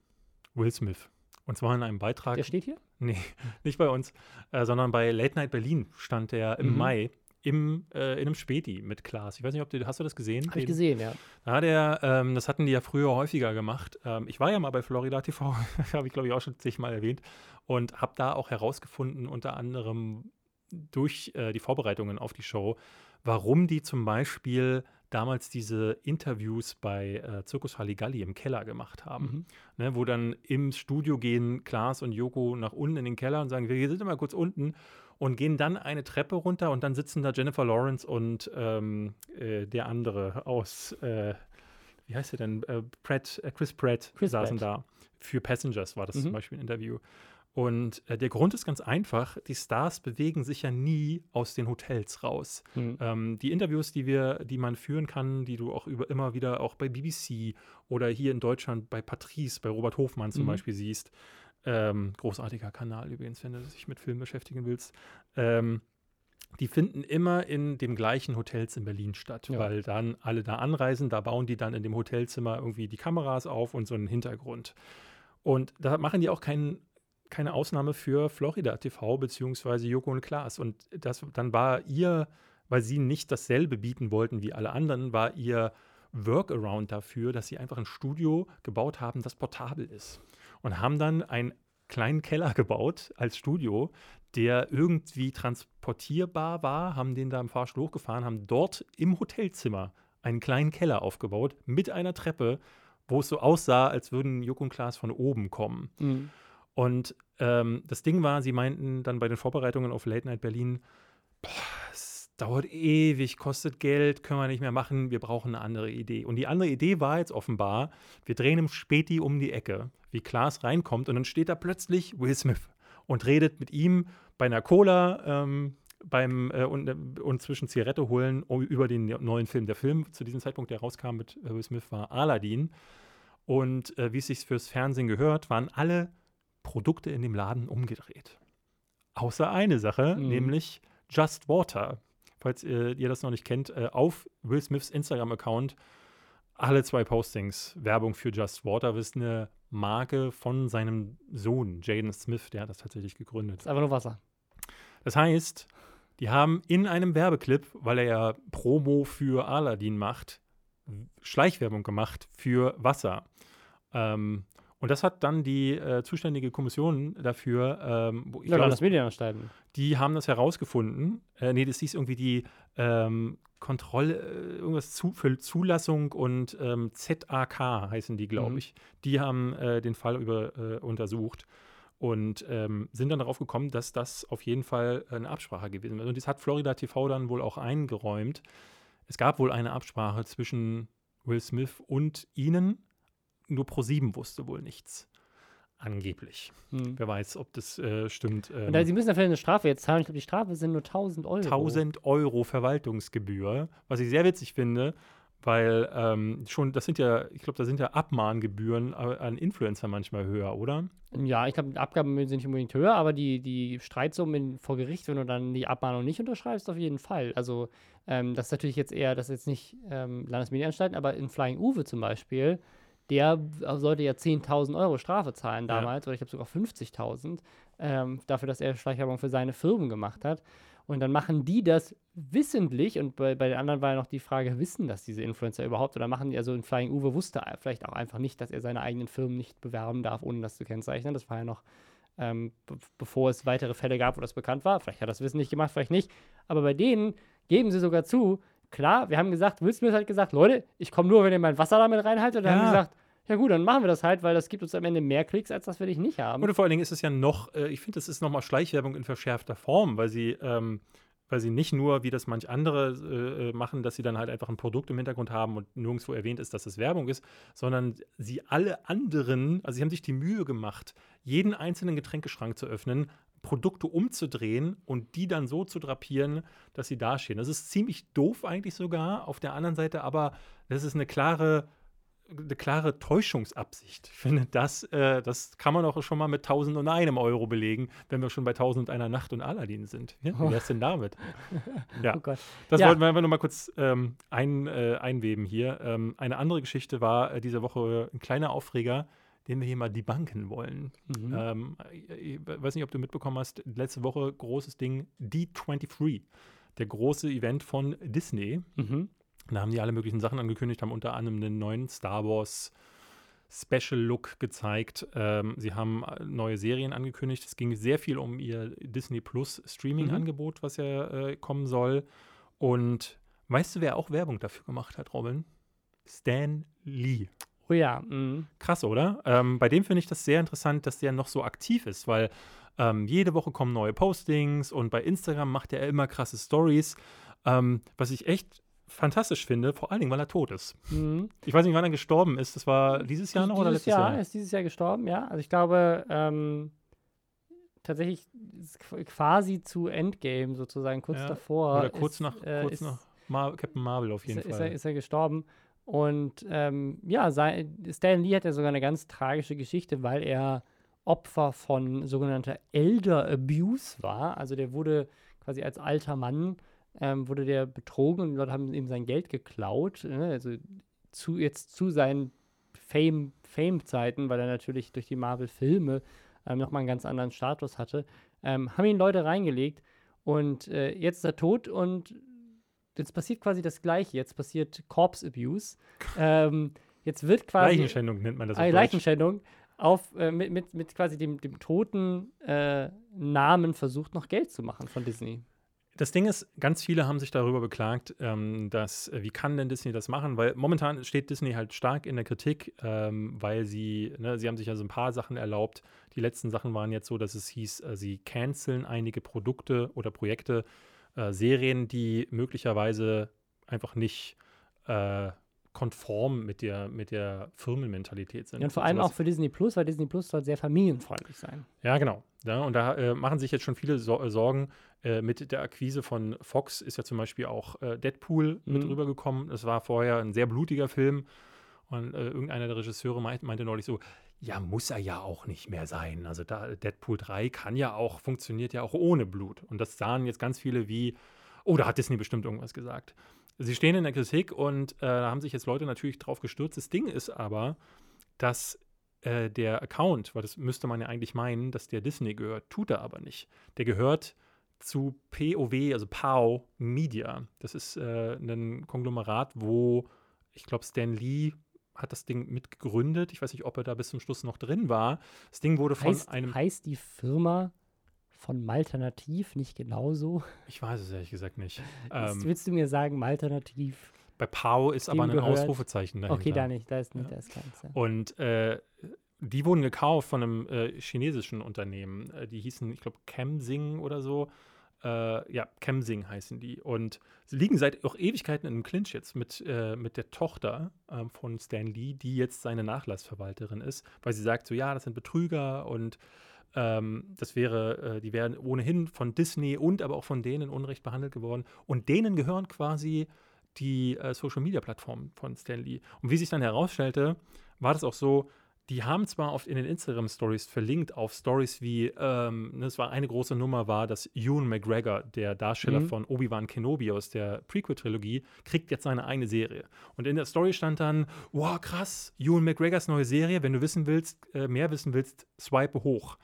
Speaker 1: Will Smith. Und zwar in einem Beitrag.
Speaker 2: Der steht hier?
Speaker 1: Nee, nicht bei uns, äh, sondern bei Late Night Berlin stand er im mhm. Mai im, äh, in einem Späti mit Klaas. Ich weiß nicht, ob du, hast du das gesehen?
Speaker 2: Habe ich gesehen, ja.
Speaker 1: Da der, ähm, das hatten die ja früher häufiger gemacht. Ähm, ich war ja mal bei Florida TV, habe ich glaube ich auch schon zigmal erwähnt und habe da auch herausgefunden, unter anderem durch äh, die Vorbereitungen auf die Show, warum die zum Beispiel damals diese Interviews bei äh, Zirkus Halligalli im Keller gemacht haben. Mhm. Ne, wo dann im Studio gehen Klaas und Joko nach unten in den Keller und sagen, wir sind immer kurz unten und gehen dann eine Treppe runter und dann sitzen da Jennifer Lawrence und ähm, äh, der andere aus, äh, wie heißt er denn, äh, Pratt, äh, Chris Pratt
Speaker 2: Chris
Speaker 1: saßen
Speaker 2: Pratt.
Speaker 1: da. Für Passengers war das
Speaker 2: Mhm.
Speaker 1: zum Beispiel ein Interview. Und äh, der Grund ist ganz einfach, die Stars bewegen sich ja nie aus den Hotels raus.
Speaker 2: Mhm.
Speaker 1: Ähm, die Interviews, die wir, die man führen kann, die du auch über, immer wieder auch bei BBC oder hier in Deutschland bei Patrice, bei Robert Hofmann zum
Speaker 2: Mhm.
Speaker 1: Beispiel siehst, ähm, großartiger Kanal übrigens, wenn du dich mit Film beschäftigen willst, ähm, die finden immer in dem gleichen Hotels in Berlin statt,
Speaker 2: Ja.
Speaker 1: weil dann alle da anreisen, da bauen die dann in dem Hotelzimmer irgendwie die Kameras auf und so einen Hintergrund. Und da machen die auch keinen keine Ausnahme für Florida TV beziehungsweise Joko und Klaas. Und das dann war ihr, weil sie nicht dasselbe bieten wollten wie alle anderen, war ihr Workaround dafür, dass sie einfach ein Studio gebaut haben, das portabel ist. Und haben dann einen kleinen Keller gebaut als Studio, der irgendwie transportierbar war, haben den da im Fahrstuhl hochgefahren, haben dort im Hotelzimmer einen kleinen Keller aufgebaut mit einer Treppe, wo es so aussah, als würden Joko und Klaas von oben kommen.
Speaker 2: Mhm.
Speaker 1: Und ähm, das Ding war, sie meinten dann bei den Vorbereitungen auf Late Night Berlin, boah, es dauert ewig, kostet Geld, können wir nicht mehr machen, wir brauchen eine andere Idee. Und die andere Idee war jetzt offenbar, wir drehen im Späti um die Ecke, wie Klaas reinkommt und dann steht da plötzlich Will Smith und redet mit ihm bei einer Cola ähm, beim, äh, und, und zwischen Zigarette holen über den neuen Film. Der Film zu diesem Zeitpunkt, der rauskam mit äh, Will Smith, war Aladdin. Und äh, wie es sich fürs Fernsehen gehört, waren alle Produkte in dem Laden umgedreht. Außer eine Sache,
Speaker 2: Mhm.
Speaker 1: nämlich Just Water. Falls äh, ihr das noch nicht kennt, äh, auf Will Smiths Instagram-Account alle zwei Postings Werbung für Just Water. Das ist eine Marke von seinem Sohn, Jaden Smith, der hat das tatsächlich gegründet.
Speaker 2: Ist einfach nur Wasser.
Speaker 1: Das heißt, die haben in einem Werbeclip, weil er ja Promo für Aladdin macht, Schleichwerbung gemacht für Wasser. Ähm, und das hat dann die äh, zuständige Kommission dafür, ähm, wo ich
Speaker 2: Ja,
Speaker 1: glaube,
Speaker 2: das Medienanstalten.
Speaker 1: die haben das herausgefunden. Äh, nee, das hieß irgendwie die ähm, Kontrolle, äh, irgendwas zu, für Zulassung und ähm, ZAK heißen die, glaube
Speaker 2: Mhm.
Speaker 1: ich. Die haben äh, den Fall über, äh, untersucht und ähm, sind dann darauf gekommen, dass das auf jeden Fall eine Absprache gewesen ist. Und das hat Florida TV dann wohl auch eingeräumt. Es gab wohl eine Absprache zwischen Will Smith und ihnen. Nur ProSieben wusste wohl nichts. Angeblich.
Speaker 2: Hm.
Speaker 1: Wer weiß, ob das äh, stimmt. Ähm,
Speaker 2: Und da, sie müssen vielleicht eine Strafe jetzt zahlen. Ich glaube, die Strafe sind nur 1000 Euro.
Speaker 1: 1000 Euro Verwaltungsgebühr, was ich sehr witzig finde, weil ähm, schon, das sind ja, ich glaube, da sind ja Abmahngebühren äh, an Influencer manchmal höher, oder?
Speaker 2: Ja, ich glaube, die Abgaben sind nicht unbedingt höher, aber die, die Streitsummen vor Gericht, wenn du dann die Abmahnung nicht unterschreibst, auf jeden Fall. Also, ähm, das ist natürlich jetzt eher, das ist jetzt nicht ähm, Landesmedienanstalten, aber in Flying Uwe zum Beispiel, der sollte ja 10.000 Euro Strafe zahlen
Speaker 1: Ja.
Speaker 2: damals, oder ich glaube sogar 50.000, ähm, dafür, dass er Schleichwerbung für seine Firmen gemacht hat. Und dann machen die das wissentlich, und bei, bei den anderen war ja noch die Frage, wissen das diese Influencer überhaupt? Oder machen die, also in Flying Uwe wusste vielleicht auch einfach nicht, dass er seine eigenen Firmen nicht bewerben darf, ohne das zu kennzeichnen. Das war ja noch, ähm, be bevor es weitere Fälle gab, wo das bekannt war. Vielleicht hat er das wissentlich gemacht, vielleicht nicht. Aber bei denen geben sie sogar zu, klar, wir haben gesagt, Will Smith hat gesagt, Leute, ich komme nur, wenn ihr mein Wasser damit reinhaltet. Und dann haben
Speaker 1: Ja.
Speaker 2: wir gesagt, ja gut, dann machen wir das halt, weil das gibt uns am Ende mehr Klicks, als das will ich nicht haben.
Speaker 1: Und vor allen Dingen ist es ja noch, äh, ich finde, das ist nochmal Schleichwerbung in verschärfter Form, weil sie, ähm, weil sie nicht nur, wie das manch andere äh, äh, machen, dass sie dann halt einfach ein Produkt im Hintergrund haben und nirgendwo erwähnt ist, dass es Werbung ist, sondern sie alle anderen, also sie haben sich die Mühe gemacht, jeden einzelnen Getränkeschrank zu öffnen, Produkte umzudrehen und die dann so zu drapieren, dass sie dastehen. Das ist ziemlich doof eigentlich sogar, auf der anderen Seite aber, das ist eine klare eine klare Täuschungsabsicht. Ich finde, das, äh, das kann man auch schon mal mit 1000 und einem Euro belegen, wenn wir schon bei 1000 und einer Nacht und Aladdin sind. Ja, wie wär's denn damit? Ja,
Speaker 2: Oh Gott.
Speaker 1: das
Speaker 2: Ja.
Speaker 1: wollten wir einfach nur mal kurz ähm, ein, äh, einweben hier. Ähm, eine andere Geschichte war äh, diese Woche ein kleiner Aufreger, den wir hier mal debunken wollen.
Speaker 2: Mhm.
Speaker 1: Ähm, ich weiß nicht, ob du mitbekommen hast, letzte Woche großes Ding, D23, der große Event von Disney.
Speaker 2: Mhm.
Speaker 1: Da haben die alle möglichen Sachen angekündigt, haben unter anderem einen neuen Star Wars Special Look gezeigt. Ähm, sie haben äh, neue Serien angekündigt. Es ging sehr viel um ihr Disney Plus Streaming-Angebot, was ja äh, kommen soll. Und weißt du, wer auch Werbung dafür gemacht hat, Robin? Stan Lee.
Speaker 2: Oh ja. Mhm.
Speaker 1: Krass, oder? Ähm, bei dem finde ich das sehr interessant, dass der noch so aktiv ist, weil ähm, jede Woche kommen neue Postings und bei Instagram macht er immer krasse Stories, ähm, was ich echt fantastisch finde, vor allen Dingen, weil er tot ist.
Speaker 2: Mhm.
Speaker 1: Ich weiß nicht, wann er gestorben ist. Das war dieses Jahr noch oder
Speaker 2: dieses
Speaker 1: letztes
Speaker 2: Jahr,
Speaker 1: Jahr?
Speaker 2: Er ist dieses Jahr gestorben, ja. Also ich glaube, ähm, tatsächlich quasi zu Endgame sozusagen, kurz
Speaker 1: Ja,
Speaker 2: davor.
Speaker 1: Oder kurz
Speaker 2: ist,
Speaker 1: nach,
Speaker 2: äh,
Speaker 1: kurz
Speaker 2: ist,
Speaker 1: nach Mar Captain Marvel auf jeden
Speaker 2: ist,
Speaker 1: Fall.
Speaker 2: er, ist er gestorben. Und ähm, ja, sei, Stan Lee hat ja sogar eine ganz tragische Geschichte, weil er Opfer von sogenannter Elder Abuse war. Also der wurde quasi als alter Mann, ähm, wurde der betrogen und die Leute haben ihm sein Geld geklaut. Ne? Also zu, jetzt zu seinen Fame- Fame-Zeiten, weil er natürlich durch die Marvel-Filme ähm, nochmal einen ganz anderen Status hatte, ähm, haben ihn Leute reingelegt und äh, jetzt ist er tot und jetzt passiert quasi das Gleiche. Jetzt passiert Corpse Abuse. ähm, jetzt wird quasi
Speaker 1: Leichenschändung nennt man das auf Deutsch.
Speaker 2: Leichenschändung auf, äh, mit, mit, mit quasi dem, dem toten äh, Namen versucht, noch Geld zu machen von Disney.
Speaker 1: Das Ding ist, ganz viele haben sich darüber beklagt, ähm, dass, äh, wie kann denn Disney das machen? Weil momentan steht Disney halt stark in der Kritik, ähm, weil sie, ne, sie haben sich also ein paar Sachen erlaubt. Die letzten Sachen waren jetzt so, dass es hieß, äh, sie canceln einige Produkte oder Projekte, äh, Serien, die möglicherweise einfach nicht äh, konform mit der, mit der Firmenmentalität sind.
Speaker 2: Ja, und vor allem auch für Disney Plus, weil Disney Plus soll sehr familienfreundlich sein.
Speaker 1: ja, genau. Ja, und da äh, machen sich jetzt schon viele äh, Sorgen. Äh, mit der Akquise von Fox ist ja zum Beispiel auch äh, Deadpool mit
Speaker 2: Mhm.
Speaker 1: rübergekommen. Es war vorher ein sehr blutiger Film. Und äh, irgendeiner der Regisseure meint, meinte neulich so, ja, muss er ja auch nicht mehr sein. Also da, Deadpool 3 kann ja auch, funktioniert ja auch ohne Blut. Und das sahen jetzt ganz viele wie, oh, da hat Disney bestimmt irgendwas gesagt. Sie stehen in der Kritik und äh, da haben sich jetzt Leute natürlich drauf gestürzt. Das Ding ist aber, dass äh, der Account, weil das müsste man ja eigentlich meinen, dass der Disney gehört, tut er aber nicht. Der gehört zu POW, also POW Media. Das ist äh, ein Konglomerat, wo ich glaube, Stan Lee hat das Ding mitgegründet. Ich weiß nicht, ob er da bis zum Schluss noch drin war. Das Ding wurde von
Speaker 2: Heißt,
Speaker 1: einem,
Speaker 2: heißt die Firma von Malternativ nicht genauso?
Speaker 1: ich weiß es ehrlich gesagt nicht.
Speaker 2: Jetzt
Speaker 1: Ähm,
Speaker 2: willst du mir sagen, Malternativ?
Speaker 1: bei POW ist aber ein
Speaker 2: gehört-
Speaker 1: Ausrufezeichen dahinter.
Speaker 2: Okay, da nicht, da ist nicht,
Speaker 1: Ja.
Speaker 2: da ist keins. Ja.
Speaker 1: Und äh, die wurden gekauft von einem äh, chinesischen Unternehmen. Äh, die hießen, ich glaube, Chemsing oder so. Äh, ja, Chemsing heißen die. Und sie liegen seit auch Ewigkeiten in einem Clinch jetzt mit, äh, mit der Tochter ähm, von Stan Lee, die jetzt seine Nachlassverwalterin ist, weil sie sagt so, ja, das sind Betrüger und ähm, das wäre, äh, die wären ohnehin von Disney und aber auch von denen Unrecht behandelt geworden. Und denen gehören quasi die äh, Social Media Plattformen von Stan Lee. Und wie sich dann herausstellte, war das auch so, die haben zwar oft in den Instagram Stories verlinkt auf Stories wie, ähm, ne, es war eine große Nummer, war, dass Ewan McGregor, der Darsteller
Speaker 2: Mhm.
Speaker 1: von Obi-Wan Kenobi aus der Prequel-Trilogie, kriegt jetzt seine eigene Serie. Und in der Story stand dann, wow, krass, Ewan McGregors neue Serie, wenn du wissen willst, äh, mehr wissen willst, swipe hoch.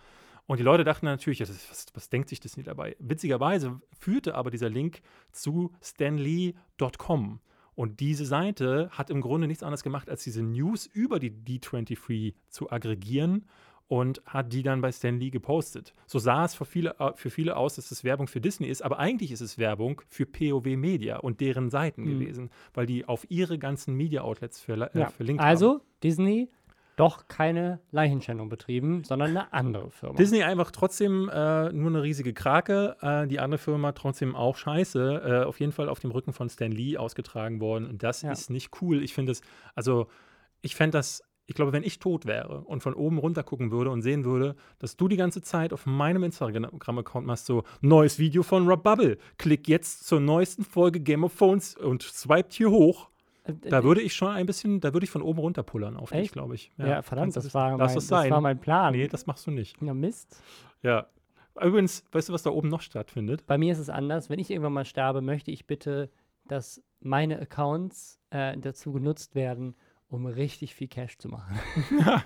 Speaker 1: Und die Leute dachten natürlich, das, was, was denkt sich Disney dabei? Witzigerweise führte aber dieser Link zu stanley.com. Und diese Seite hat im Grunde nichts anderes gemacht, als diese News über die D23 zu aggregieren und hat die dann bei Stan Lee gepostet. So sah es für viele, äh, für viele aus, dass es Werbung für Disney ist, aber eigentlich ist es Werbung für POW Media und deren Seiten
Speaker 2: Mhm.
Speaker 1: gewesen, weil die auf ihre ganzen Media-Outlets verla- äh,
Speaker 2: Ja.
Speaker 1: verlinkt haben.
Speaker 2: Also, Disney doch keine Leichenschändung betrieben, sondern eine andere Firma.
Speaker 1: Disney einfach trotzdem äh, nur eine riesige Krake, äh, die andere Firma trotzdem auch scheiße. Äh, auf jeden Fall auf dem Rücken von Stan Lee ausgetragen worden. Und das
Speaker 2: Ja.
Speaker 1: ist nicht cool. Ich finde es, also ich fände das, ich glaube, wenn ich tot wäre und von oben runter gucken würde und sehen würde, dass du die ganze Zeit auf meinem Instagram-Account machst, so neues Video von Rob Bubble. Klick jetzt zur neuesten Folge Game of Thrones und swiped hier hoch.
Speaker 2: Äh,
Speaker 1: Da würde ich schon ein bisschen, da würde ich von oben runter pullern auf dich,
Speaker 2: Echt?
Speaker 1: glaube ich.
Speaker 2: ja, verdammt,
Speaker 1: kannst du
Speaker 2: das
Speaker 1: wissen.
Speaker 2: war, mein, das war mein Plan.
Speaker 1: Nee, das machst du nicht.
Speaker 2: ja, Mist.
Speaker 1: Ja. Übrigens, weißt du, was da oben noch stattfindet?
Speaker 2: Bei mir ist es anders. Wenn ich irgendwann mal sterbe, möchte ich bitte, dass meine Accounts äh, dazu genutzt werden, um richtig viel Cash zu machen.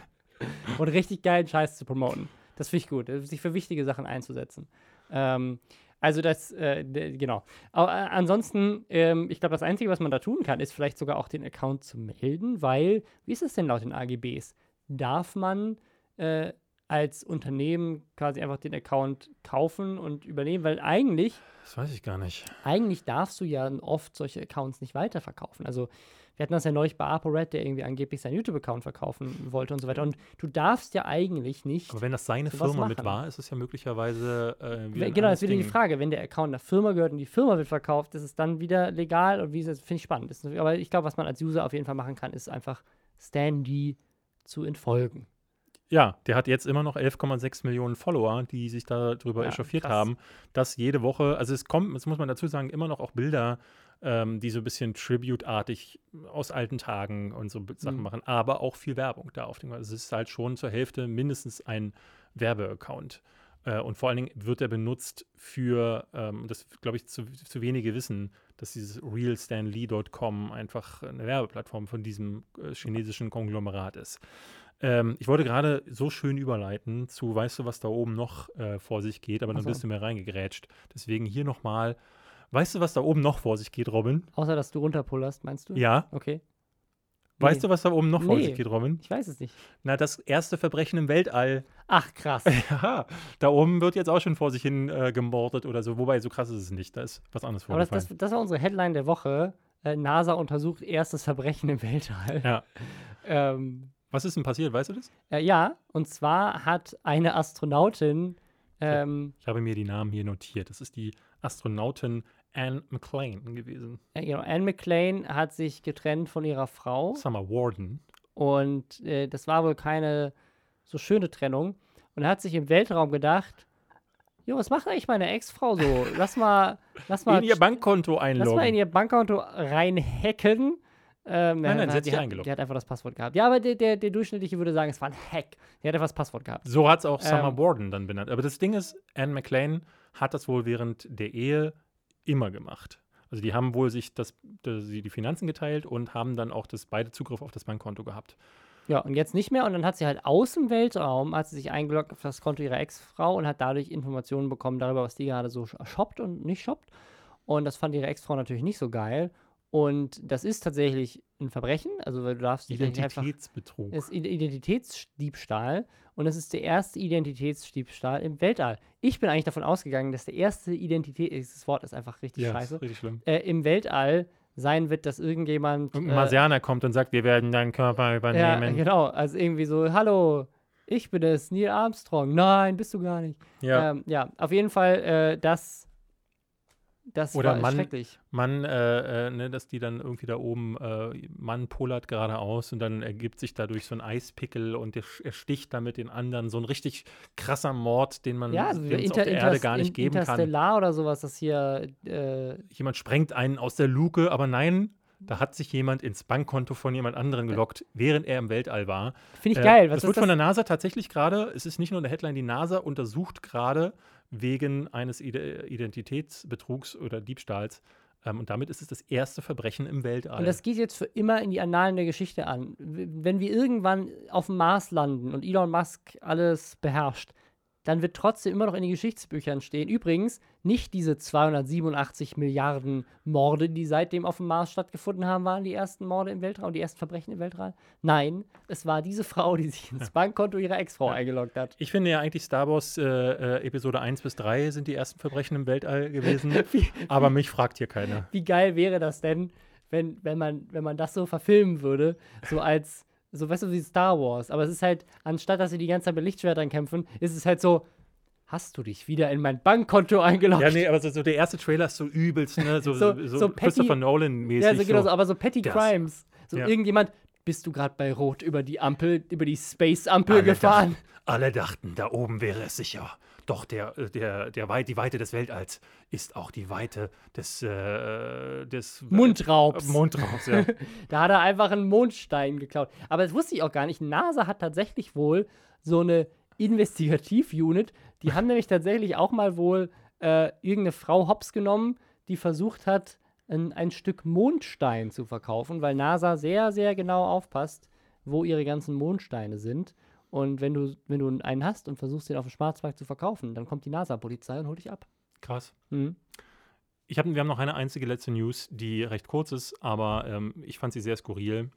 Speaker 2: Und richtig geilen Scheiß zu promoten. Das finde ich gut, äh, sich für wichtige Sachen einzusetzen. Ähm, also das, äh, genau. Aber, äh, ansonsten, ähm, ich glaube, das Einzige, was man da tun kann, ist vielleicht sogar auch den Account zu melden, weil, wie ist es denn laut den AGBs? Darf man äh, als Unternehmen quasi einfach den Account kaufen und übernehmen? Weil eigentlich
Speaker 1: Das weiß ich gar nicht.
Speaker 2: eigentlich darfst du ja oft solche Accounts nicht weiterverkaufen. Also wir hatten das ja neulich bei ApoRed, der irgendwie angeblich seinen YouTube-Account verkaufen wollte und so weiter. Und du darfst ja eigentlich nicht.
Speaker 1: Aber wenn das seine Firma mit
Speaker 2: machen.
Speaker 1: war, ist es ja möglicherweise äh, wieder
Speaker 2: genau, das ist wieder die. Frage. Wenn der Account einer Firma gehört und die Firma wird verkauft, ist es dann wieder legal und wie ist das? Finde ich spannend. Ist, aber ich glaube, was man als User auf jeden Fall machen kann, ist einfach Standy zu entfolgen.
Speaker 1: Ja, der hat jetzt immer noch 11,6 Millionen Follower, die sich darüber
Speaker 2: Ja,
Speaker 1: echauffiert
Speaker 2: krass.
Speaker 1: haben, dass jede Woche, also es kommt, das muss man dazu sagen, immer noch auch Bilder, ähm, die so ein bisschen Tribute-artig aus alten Tagen und so Sachen
Speaker 2: Mhm.
Speaker 1: machen, aber auch viel Werbung da auf dem. Also es ist halt schon zur Hälfte mindestens ein Werbeaccount. Äh, und vor allen Dingen wird er benutzt für, ähm, das glaube ich zu, zu wenige wissen, dass dieses realstanley.com einfach eine Werbeplattform von diesem äh, chinesischen Konglomerat ist. Ähm, ich wollte gerade so schön überleiten zu, weißt du, was da oben noch äh, vor sich geht, aber dann
Speaker 2: Ach so.
Speaker 1: bist du mir reingegrätscht. Deswegen hier nochmal, weißt du, was da oben noch vor sich geht, Robin?
Speaker 2: Außer, dass du runterpullerst, meinst du?
Speaker 1: Ja,
Speaker 2: Okay.
Speaker 1: weißt du, was da oben noch vor
Speaker 2: Nee.
Speaker 1: sich geht, Robin?
Speaker 2: Ich weiß es nicht.
Speaker 1: Na, das erste Verbrechen im Weltall.
Speaker 2: Ach, krass.
Speaker 1: Ja, da oben wird jetzt auch schon vor sich hin äh, gemordet oder so. Wobei, so krass ist es nicht. Da ist was anderes
Speaker 2: Aber das,
Speaker 1: vorgefallen.
Speaker 2: das, das war unsere Headline der Woche. Äh, NASA untersucht erstes Verbrechen im Weltall.
Speaker 1: ja.
Speaker 2: Ähm,
Speaker 1: Was ist denn passiert, weißt du das?
Speaker 2: äh, ja, und zwar hat eine Astronautin, ähm,
Speaker 1: Ich habe mir die Namen hier notiert. Das ist die Astronautin Anne McLean gewesen.
Speaker 2: äh, genau, Anne McLean hat sich getrennt von ihrer Frau
Speaker 1: Summer Warden.
Speaker 2: und äh, das war wohl keine so schöne Trennung und hat sich im Weltraum gedacht, jo, was macht eigentlich meine Ex-Frau so? Lass mal, lass mal,
Speaker 1: In ihr Bankkonto
Speaker 2: lass
Speaker 1: einloggen.
Speaker 2: mal in ihr Bankkonto reinhacken. Ähm,
Speaker 1: Nein, nein, sie hat sich eingeloggt.
Speaker 2: Die hat einfach das Passwort gehabt. Ja, aber der, der, der Durchschnittliche würde sagen, es war ein Hack. Die hat einfach das Passwort gehabt.
Speaker 1: So hat es auch Summer
Speaker 2: Ähm,
Speaker 1: Warden dann benannt. Aber das Ding ist, Anne McLean hat das wohl während der Ehe immer gemacht. Also die haben wohl sich das, das, die Finanzen geteilt und haben dann auch das beide Zugriff auf das Bankkonto gehabt.
Speaker 2: Ja, und jetzt nicht mehr. Und dann hat sie halt aus dem Weltraum, hat sie sich eingeloggt auf das Konto ihrer Ex-Frau und hat dadurch Informationen bekommen darüber, was die gerade so shoppt und nicht shoppt. Und das fand ihre Ex-Frau natürlich nicht so geil. Und das ist tatsächlich ein Verbrechen. Also du darfst einfach.
Speaker 1: Identitätsbetrug.
Speaker 2: Es ist Ide- Identitätsdiebstahl und es ist der erste Identitätsdiebstahl im Weltall. Ich bin eigentlich davon ausgegangen, dass der erste Identität, das Wort ist einfach richtig
Speaker 1: ja,
Speaker 2: scheiße,
Speaker 1: ist richtig schlimm.
Speaker 2: äh, im Weltall sein wird, dass irgendjemand.
Speaker 1: Irgendein
Speaker 2: äh,
Speaker 1: Marsianer kommt und sagt, wir werden deinen Körper
Speaker 2: ja,
Speaker 1: übernehmen.
Speaker 2: genau. Also irgendwie so, hallo, ich bin es, Neil Armstrong. Nein, bist du gar nicht.
Speaker 1: Ja,
Speaker 2: ähm, ja auf jeden Fall, äh, das, das
Speaker 1: Oder
Speaker 2: war
Speaker 1: Mann-
Speaker 2: schrecklich.
Speaker 1: Mann, äh, äh, ne, dass die dann irgendwie da oben, äh, Mann pullert geradeaus und dann ergibt sich dadurch so ein Eispickel und der, er sticht da mit den anderen. So ein richtig krasser Mord, den man
Speaker 2: Ja, also Inter
Speaker 1: auf der Erde gar nicht
Speaker 2: In-
Speaker 1: geben kann.
Speaker 2: Interstellar oder sowas, das hier, äh,
Speaker 1: Jemand sprengt einen aus der Luke, aber nein, da hat sich jemand ins Bankkonto von jemand anderem gelockt, während er im Weltall war.
Speaker 2: finde ich
Speaker 1: Äh,
Speaker 2: geil. Was
Speaker 1: das
Speaker 2: ist
Speaker 1: wird
Speaker 2: das?
Speaker 1: von der NASA tatsächlich gerade, es ist nicht nur in der Headline, die NASA untersucht gerade wegen eines Ide Identitätsbetrugs oder Diebstahls. Ähm, und damit ist es das erste Verbrechen im Weltall.
Speaker 2: Und das geht jetzt für immer in die Annalen der Geschichte an. Wenn wir irgendwann auf dem Mars landen und Elon Musk alles beherrscht, dann wird trotzdem immer noch in den Geschichtsbüchern stehen. Übrigens, nicht diese 287 Milliarden Morde, die seitdem auf dem Mars stattgefunden haben, waren die ersten Morde im Weltraum, die ersten Verbrechen im Weltraum. Nein, es war diese Frau, die sich ins Bankkonto ihrer Ex-Frau
Speaker 1: Ja.
Speaker 2: eingeloggt hat.
Speaker 1: Ich finde ja eigentlich Star Wars äh, äh, Episode 1 bis 3 sind die ersten Verbrechen im Weltall gewesen. aber mich fragt hier keiner.
Speaker 2: Wie geil wäre das denn, wenn, wenn, man, wenn man das so verfilmen würde, so als, so weißt du, wie Star Wars. Aber es ist halt, anstatt dass sie die ganze Zeit mit Lichtschwertern kämpfen, ist es halt so, hast du dich wieder in mein Bankkonto eingeloggt?
Speaker 1: Ja, nee, aber so, so der erste Trailer ist so übelst, ne? So,
Speaker 2: So-
Speaker 1: so,
Speaker 2: so petty-
Speaker 1: Christopher Nolan-mäßig.
Speaker 2: Ja, so, genau
Speaker 1: so.
Speaker 2: aber so Petty
Speaker 1: das.
Speaker 2: Crimes. So
Speaker 1: Ja.
Speaker 2: irgendjemand, bist du gerade bei Rot über die Ampel, über die Space-Ampel gefahren?
Speaker 1: Dachten, alle dachten, da oben wäre es sicher. Doch der, äh, der, der Weit, die Weite des Weltalls ist auch die Weite des, äh, des
Speaker 2: Mundraubs.
Speaker 1: Äh, Mundraubs, ja.
Speaker 2: Da hat er einfach einen Mondstein geklaut. Aber das wusste ich auch gar nicht. NASA hat tatsächlich wohl so eine Investigativ-Unit. Die haben nämlich tatsächlich auch mal wohl äh, irgendeine Frau hops genommen, die versucht hat, ein, ein Stück Mondstein zu verkaufen, weil NASA sehr, sehr genau aufpasst, wo ihre ganzen Mondsteine sind. Und wenn du, wenn du einen hast und versuchst, den auf dem Schwarzmarkt zu verkaufen, dann kommt die NASA-Polizei und holt dich ab.
Speaker 1: Krass.
Speaker 2: Mhm.
Speaker 1: Ich hab, wir haben noch eine einzige letzte News, die recht kurz ist, aber ähm, ich fand sie sehr skurril.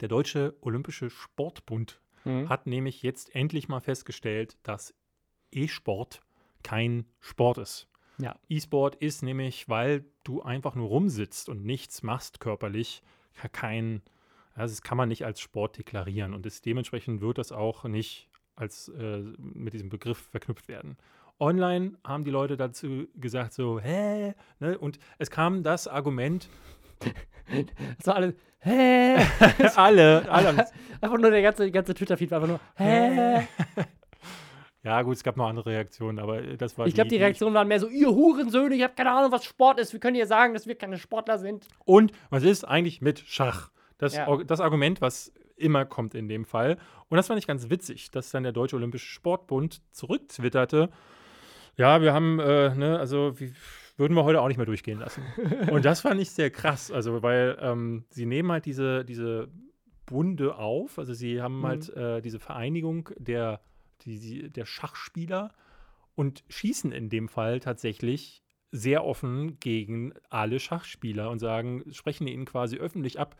Speaker 1: Der Deutsche Olympische Sportbund
Speaker 2: Mhm.
Speaker 1: hat nämlich jetzt endlich mal festgestellt, dass E-Sport kein Sport ist.
Speaker 2: Ja.
Speaker 1: E-Sport ist nämlich, weil du einfach nur rumsitzt und nichts machst körperlich, ke- kein, also das kann man nicht als Sport deklarieren und ist, dementsprechend wird das auch nicht als äh, mit diesem Begriff verknüpft werden. Online haben die Leute dazu gesagt so, hä? Ne? Und es kam das Argument,
Speaker 2: Das war alles, hä?
Speaker 1: alle, alle
Speaker 2: Einfach nur der ganze, ganze Twitter-Feed war einfach nur, hä?
Speaker 1: Ja, gut, es gab noch andere Reaktionen, aber das war
Speaker 2: Ich glaube, die
Speaker 1: ich-
Speaker 2: Reaktionen waren mehr so, ihr Hurensöhne, ich habe keine Ahnung, was Sport ist. Wir können ihr sagen, dass wir keine Sportler sind.
Speaker 1: Und was ist eigentlich mit Schach? Das,
Speaker 2: Ja.
Speaker 1: Das Argument, was immer kommt in dem Fall. Und das fand ich ganz witzig, dass dann der Deutsche Olympische Sportbund zurücktwitterte. Ja, wir haben, äh, ne, also wie, würden wir heute auch nicht mehr durchgehen lassen. Und das fand ich sehr krass, also weil ähm, sie nehmen halt diese, diese Bunde auf, also sie haben
Speaker 2: Mhm.
Speaker 1: halt äh, diese Vereinigung der, die, der Schachspieler und schießen in dem Fall tatsächlich sehr offen gegen alle Schachspieler und sagen, sprechen ihnen quasi öffentlich ab,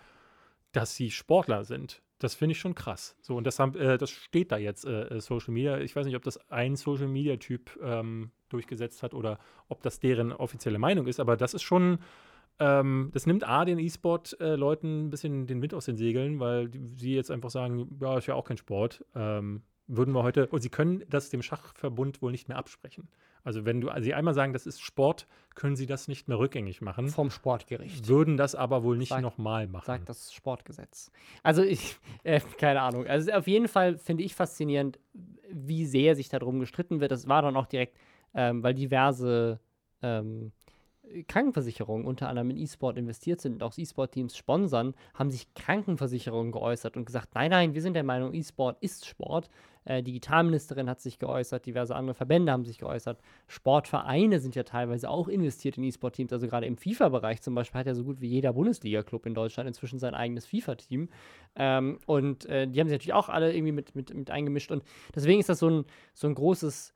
Speaker 1: dass sie Sportler sind. Das finde ich schon krass. So, und das, haben, äh, das steht da jetzt, äh, äh, Social Media. Ich weiß nicht, ob das ein Social Media Typ ähm, durchgesetzt hat oder ob das deren offizielle Meinung ist, aber das ist schon, ähm, das nimmt A den E-Sport-Leuten ein bisschen den Wind aus den Segeln, weil sie jetzt einfach sagen, ja, ist ja auch kein Sport. Ähm, würden wir heute, und sie können das dem Schachverbund wohl nicht mehr absprechen. Also wenn du also sie einmal sagen, das ist Sport, können sie das nicht mehr rückgängig machen,
Speaker 2: Vom Sportgericht.
Speaker 1: würden das aber wohl nicht nochmal machen.
Speaker 2: Sagt das Sportgesetz. Also ich, äh, keine Ahnung. Also auf jeden Fall finde ich faszinierend, wie sehr sich darum gestritten wird. Das war dann auch direkt, ähm, weil diverse ähm, Krankenversicherungen unter anderem in E-Sport investiert sind und auch E-Sport-Teams sponsern, haben sich Krankenversicherungen geäußert und gesagt, nein, nein, wir sind der Meinung, E-Sport ist Sport. Äh, Digitalministerin hat sich geäußert, diverse andere Verbände haben sich geäußert. Sportvereine sind ja teilweise auch investiert in E-Sport-Teams. Also gerade im FIFA-Bereich zum Beispiel hat ja so gut wie jeder Bundesliga-Club in Deutschland inzwischen sein eigenes FIFA-Team. Ähm, und äh, die haben sich natürlich auch alle irgendwie mit, mit, mit eingemischt. Und deswegen ist das so ein, so ein großes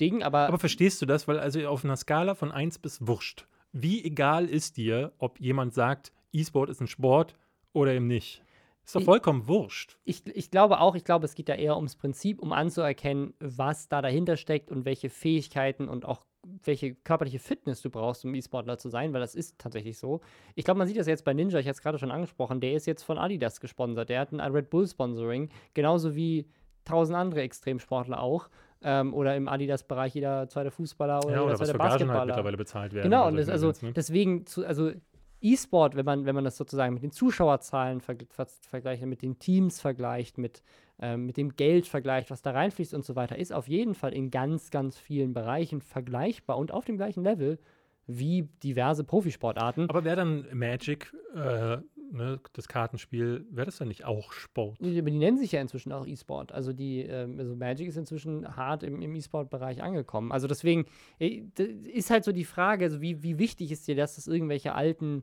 Speaker 2: Ding. Aber,
Speaker 1: Aber verstehst du das? Weil also auf einer Skala von 1 bis Wurscht, wie egal ist dir, ob jemand sagt, E-Sport ist ein Sport oder eben nicht? Ist doch
Speaker 2: Ich-
Speaker 1: vollkommen wurscht.
Speaker 2: ich, ich glaube auch, ich glaube, es geht da eher ums Prinzip, um anzuerkennen, was da dahinter steckt und welche Fähigkeiten und auch welche körperliche Fitness du brauchst, um E-Sportler zu sein, weil das ist tatsächlich so. Ich glaube, man sieht das jetzt bei Ninja, ich hatte es gerade schon angesprochen, der ist jetzt von Adidas gesponsert, der hat ein Red Bull Sponsoring, genauso wie tausend andere Extremsportler auch. Ähm, oder im Adidas-Bereich jeder zweite Fußballer oder
Speaker 1: Ja,
Speaker 2: jeder
Speaker 1: oder was
Speaker 2: zweite
Speaker 1: halt
Speaker 2: Basketballer.
Speaker 1: mittlerweile bezahlt werden.
Speaker 2: Genau, und das, also
Speaker 1: Events, ne?
Speaker 2: deswegen, zu, also E-Sport, wenn man, wenn man das sozusagen mit den Zuschauerzahlen verg ver vergleicht, mit den Teams vergleicht, mit, ähm, mit dem Geld vergleicht, was da reinfließt und so weiter, ist auf jeden Fall in ganz, ganz vielen Bereichen vergleichbar und auf dem gleichen Level wie diverse Profisportarten.
Speaker 1: Aber wäre dann Magic, äh, ne, das Kartenspiel, wäre das dann nicht auch Sport?
Speaker 2: Die, aber die nennen sich ja inzwischen auch E-Sport. Also die, ähm, also Magic ist inzwischen hart im, im E-Sport-Bereich angekommen. Also deswegen äh, ist halt so die Frage, also wie, wie wichtig ist dir das, dass irgendwelche alten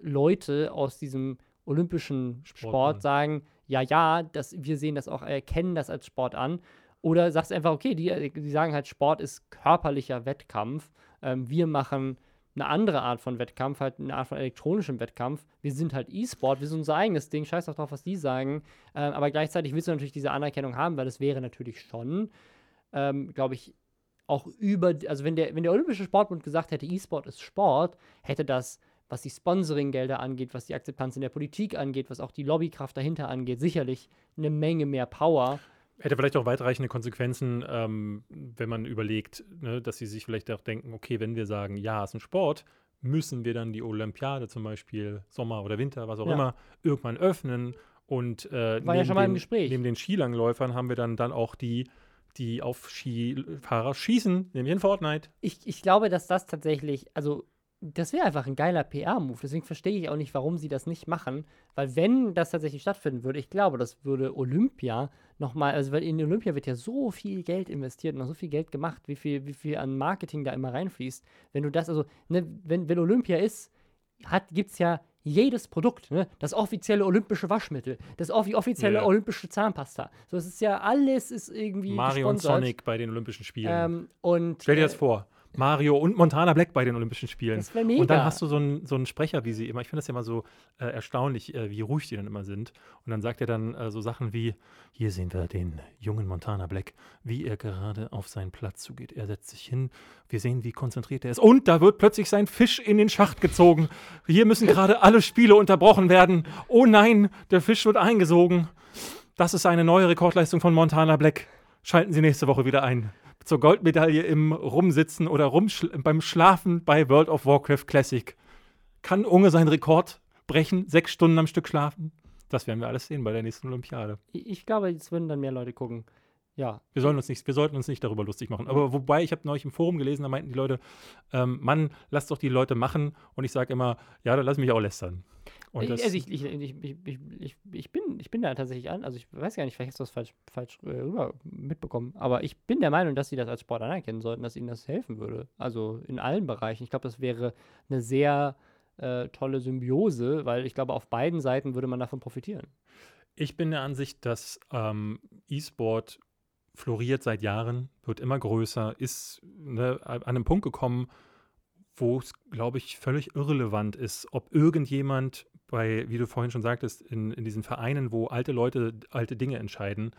Speaker 2: Leute aus diesem olympischen Sport
Speaker 1: Sport,
Speaker 2: sagen, ja, ja, das, wir sehen das auch, erkennen das als Sport an. Oder sagst du einfach, okay, die, die sagen halt, Sport ist körperlicher Wettkampf. Ähm, wir machen eine andere Art von Wettkampf, halt eine Art von elektronischem Wettkampf. Wir sind halt E-Sport, wir sind unser eigenes Ding, scheiß doch drauf, was die sagen. Ähm, aber gleichzeitig willst du natürlich diese Anerkennung haben, weil das wäre natürlich schon, ähm, glaube ich, auch über, also wenn der, wenn der Olympische Sportbund gesagt hätte, E-Sport ist Sport, hätte das, was die Sponsoringgelder angeht, was die Akzeptanz in der Politik angeht, was auch die Lobbykraft dahinter angeht, sicherlich eine Menge mehr Power.
Speaker 1: Hätte vielleicht auch weitreichende Konsequenzen, ähm, wenn man überlegt, ne, dass sie sich vielleicht auch denken, okay, wenn wir sagen, ja, es ist ein Sport, müssen wir dann die Olympiade zum Beispiel, Sommer oder Winter, was auch
Speaker 2: Ja.
Speaker 1: immer, irgendwann öffnen. Und äh,
Speaker 2: War ja
Speaker 1: neben
Speaker 2: schon mal im
Speaker 1: den,
Speaker 2: Gespräch.
Speaker 1: neben den Skilangläufern haben wir dann, dann auch die, die auf Skifahrer schießen, nämlich in Fortnite.
Speaker 2: ich, ich glaube, dass das tatsächlich, also das wäre einfach ein geiler PR-Move. Deswegen verstehe ich auch nicht, warum sie das nicht machen. Weil wenn das tatsächlich stattfinden würde, ich glaube, das würde Olympia nochmal, also weil in Olympia wird ja so viel Geld investiert und noch so viel Geld gemacht, wie viel, wie viel an Marketing da immer reinfließt. Wenn du das, also, ne, wenn, wenn Olympia ist, gibt es ja jedes Produkt, ne? Das offizielle olympische Waschmittel, das offi offizielle
Speaker 1: Ja.
Speaker 2: olympische Zahnpasta. So, es ist ja alles ist irgendwie
Speaker 1: Mario und
Speaker 2: gesponsert.
Speaker 1: Sonic bei den Olympischen Spielen.
Speaker 2: Ähm, und,
Speaker 1: Stell dir
Speaker 2: äh,
Speaker 1: das vor. Mario und Montana Black bei den Olympischen Spielen.
Speaker 2: Das wär
Speaker 1: Und
Speaker 2: mega.
Speaker 1: dann hast du so einen, so einen Sprecher, wie sie immer, ich finde das ja immer so äh, erstaunlich, äh, wie ruhig die dann immer sind. Und dann sagt er dann äh, so Sachen wie, hier sehen wir den jungen Montana Black, wie er gerade auf seinen Platz zugeht. Er setzt sich hin, wir sehen, wie konzentriert er ist. Und da wird plötzlich sein Fisch in den Schacht gezogen. Hier müssen gerade alle Spiele unterbrochen werden. Oh nein, der Fisch wird eingesogen. Das ist eine neue Rekordleistung von Montana Black. Schalten Sie nächste Woche wieder ein. Zur Goldmedaille im Rumsitzen oder rumschl beim Schlafen bei World of Warcraft Classic. Kann Unge seinen Rekord brechen? Sechs Stunden am Stück schlafen? Das werden wir alles sehen bei der nächsten Olympiade.
Speaker 2: Ich glaube, jetzt würden dann mehr Leute gucken. Ja,
Speaker 1: Wir, sollen uns nicht, wir sollten uns nicht darüber lustig machen. Aber wobei, ich habe neulich im Forum gelesen, da meinten die Leute, ähm, Mann, lass doch die Leute machen. Und ich sage immer, ja, dann lass mich auch lästern. Und
Speaker 2: ich,
Speaker 1: das,
Speaker 2: also ich, ich, ich, ich, ich, ich, ich, bin, ich bin da tatsächlich an, also ich weiß gar nicht, vielleicht hast du das falsch, falsch äh, rüber mitbekommen, aber ich bin der Meinung, dass sie das als Sport anerkennen sollten, dass ihnen das helfen würde. Also in allen Bereichen. Ich glaube, das wäre eine sehr äh, tolle Symbiose, weil ich glaube, auf beiden Seiten würde man davon profitieren.
Speaker 1: Ich bin der Ansicht, dass ähm, E-Sport floriert seit Jahren, wird immer größer, ist ne, an einem Punkt gekommen, wo es, glaube ich, völlig irrelevant ist, ob irgendjemand bei, wie du vorhin schon sagtest, in, in diesen Vereinen, wo alte Leute alte Dinge entscheiden,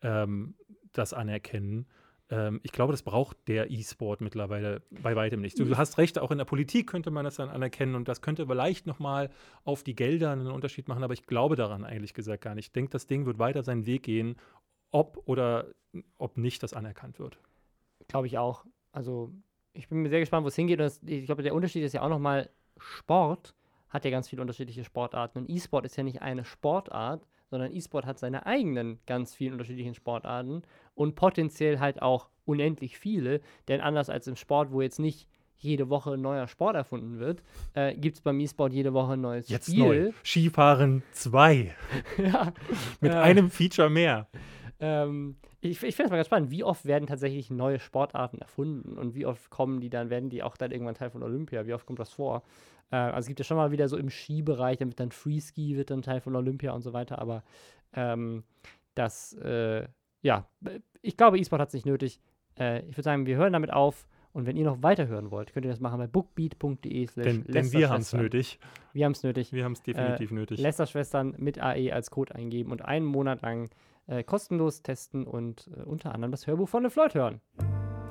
Speaker 1: ähm, das anerkennen. Ähm, ich glaube, das braucht der E-Sport mittlerweile bei weitem nicht. Du, du hast recht, auch in der Politik könnte man das dann anerkennen und das könnte vielleicht nochmal auf die Gelder einen Unterschied machen, aber ich glaube daran eigentlich gesagt gar nicht. Ich denke, das Ding wird weiter seinen Weg gehen, ob oder ob nicht das anerkannt wird.
Speaker 2: Glaube ich auch. Also ich bin mir sehr gespannt, wo es hingeht. Und das, ich glaube, der Unterschied ist ja auch nochmal, Sport hat ja ganz viele unterschiedliche Sportarten. Und E-Sport ist ja nicht eine Sportart, sondern E-Sport hat seine eigenen ganz vielen unterschiedlichen Sportarten und potenziell halt auch unendlich viele. Denn anders als im Sport, wo jetzt nicht jede Woche ein neuer Sport erfunden wird, äh, gibt es beim E-Sport jede Woche ein neues
Speaker 1: Jetzt
Speaker 2: Spiel.
Speaker 1: neu. Skifahren 2
Speaker 2: ja.
Speaker 1: mit
Speaker 2: Äh,
Speaker 1: einem Feature mehr.
Speaker 2: Ähm, ich ich finde es mal ganz spannend, wie oft werden tatsächlich neue Sportarten erfunden und wie oft kommen die dann, werden die auch dann irgendwann Teil von Olympia? Wie oft kommt das vor? Äh, also es gibt ja schon mal wieder so im Skibereich, dann wird dann Freeski wird dann Teil von Olympia und so weiter, aber ähm, das, äh, ja, ich glaube, E-Sport hat es nicht nötig. Äh, ich würde sagen, wir hören damit auf. Und wenn ihr noch weiterhören wollt, könnt ihr das machen bei bookbeat.de
Speaker 1: Denn, denn wir haben es nötig.
Speaker 2: Wir haben es nötig.
Speaker 1: Wir haben es definitiv nötig.
Speaker 2: Lästerschwestern mit AE als Code eingeben und einen Monat lang äh, kostenlos testen und äh, unter anderem das Hörbuch von LeFloid hören.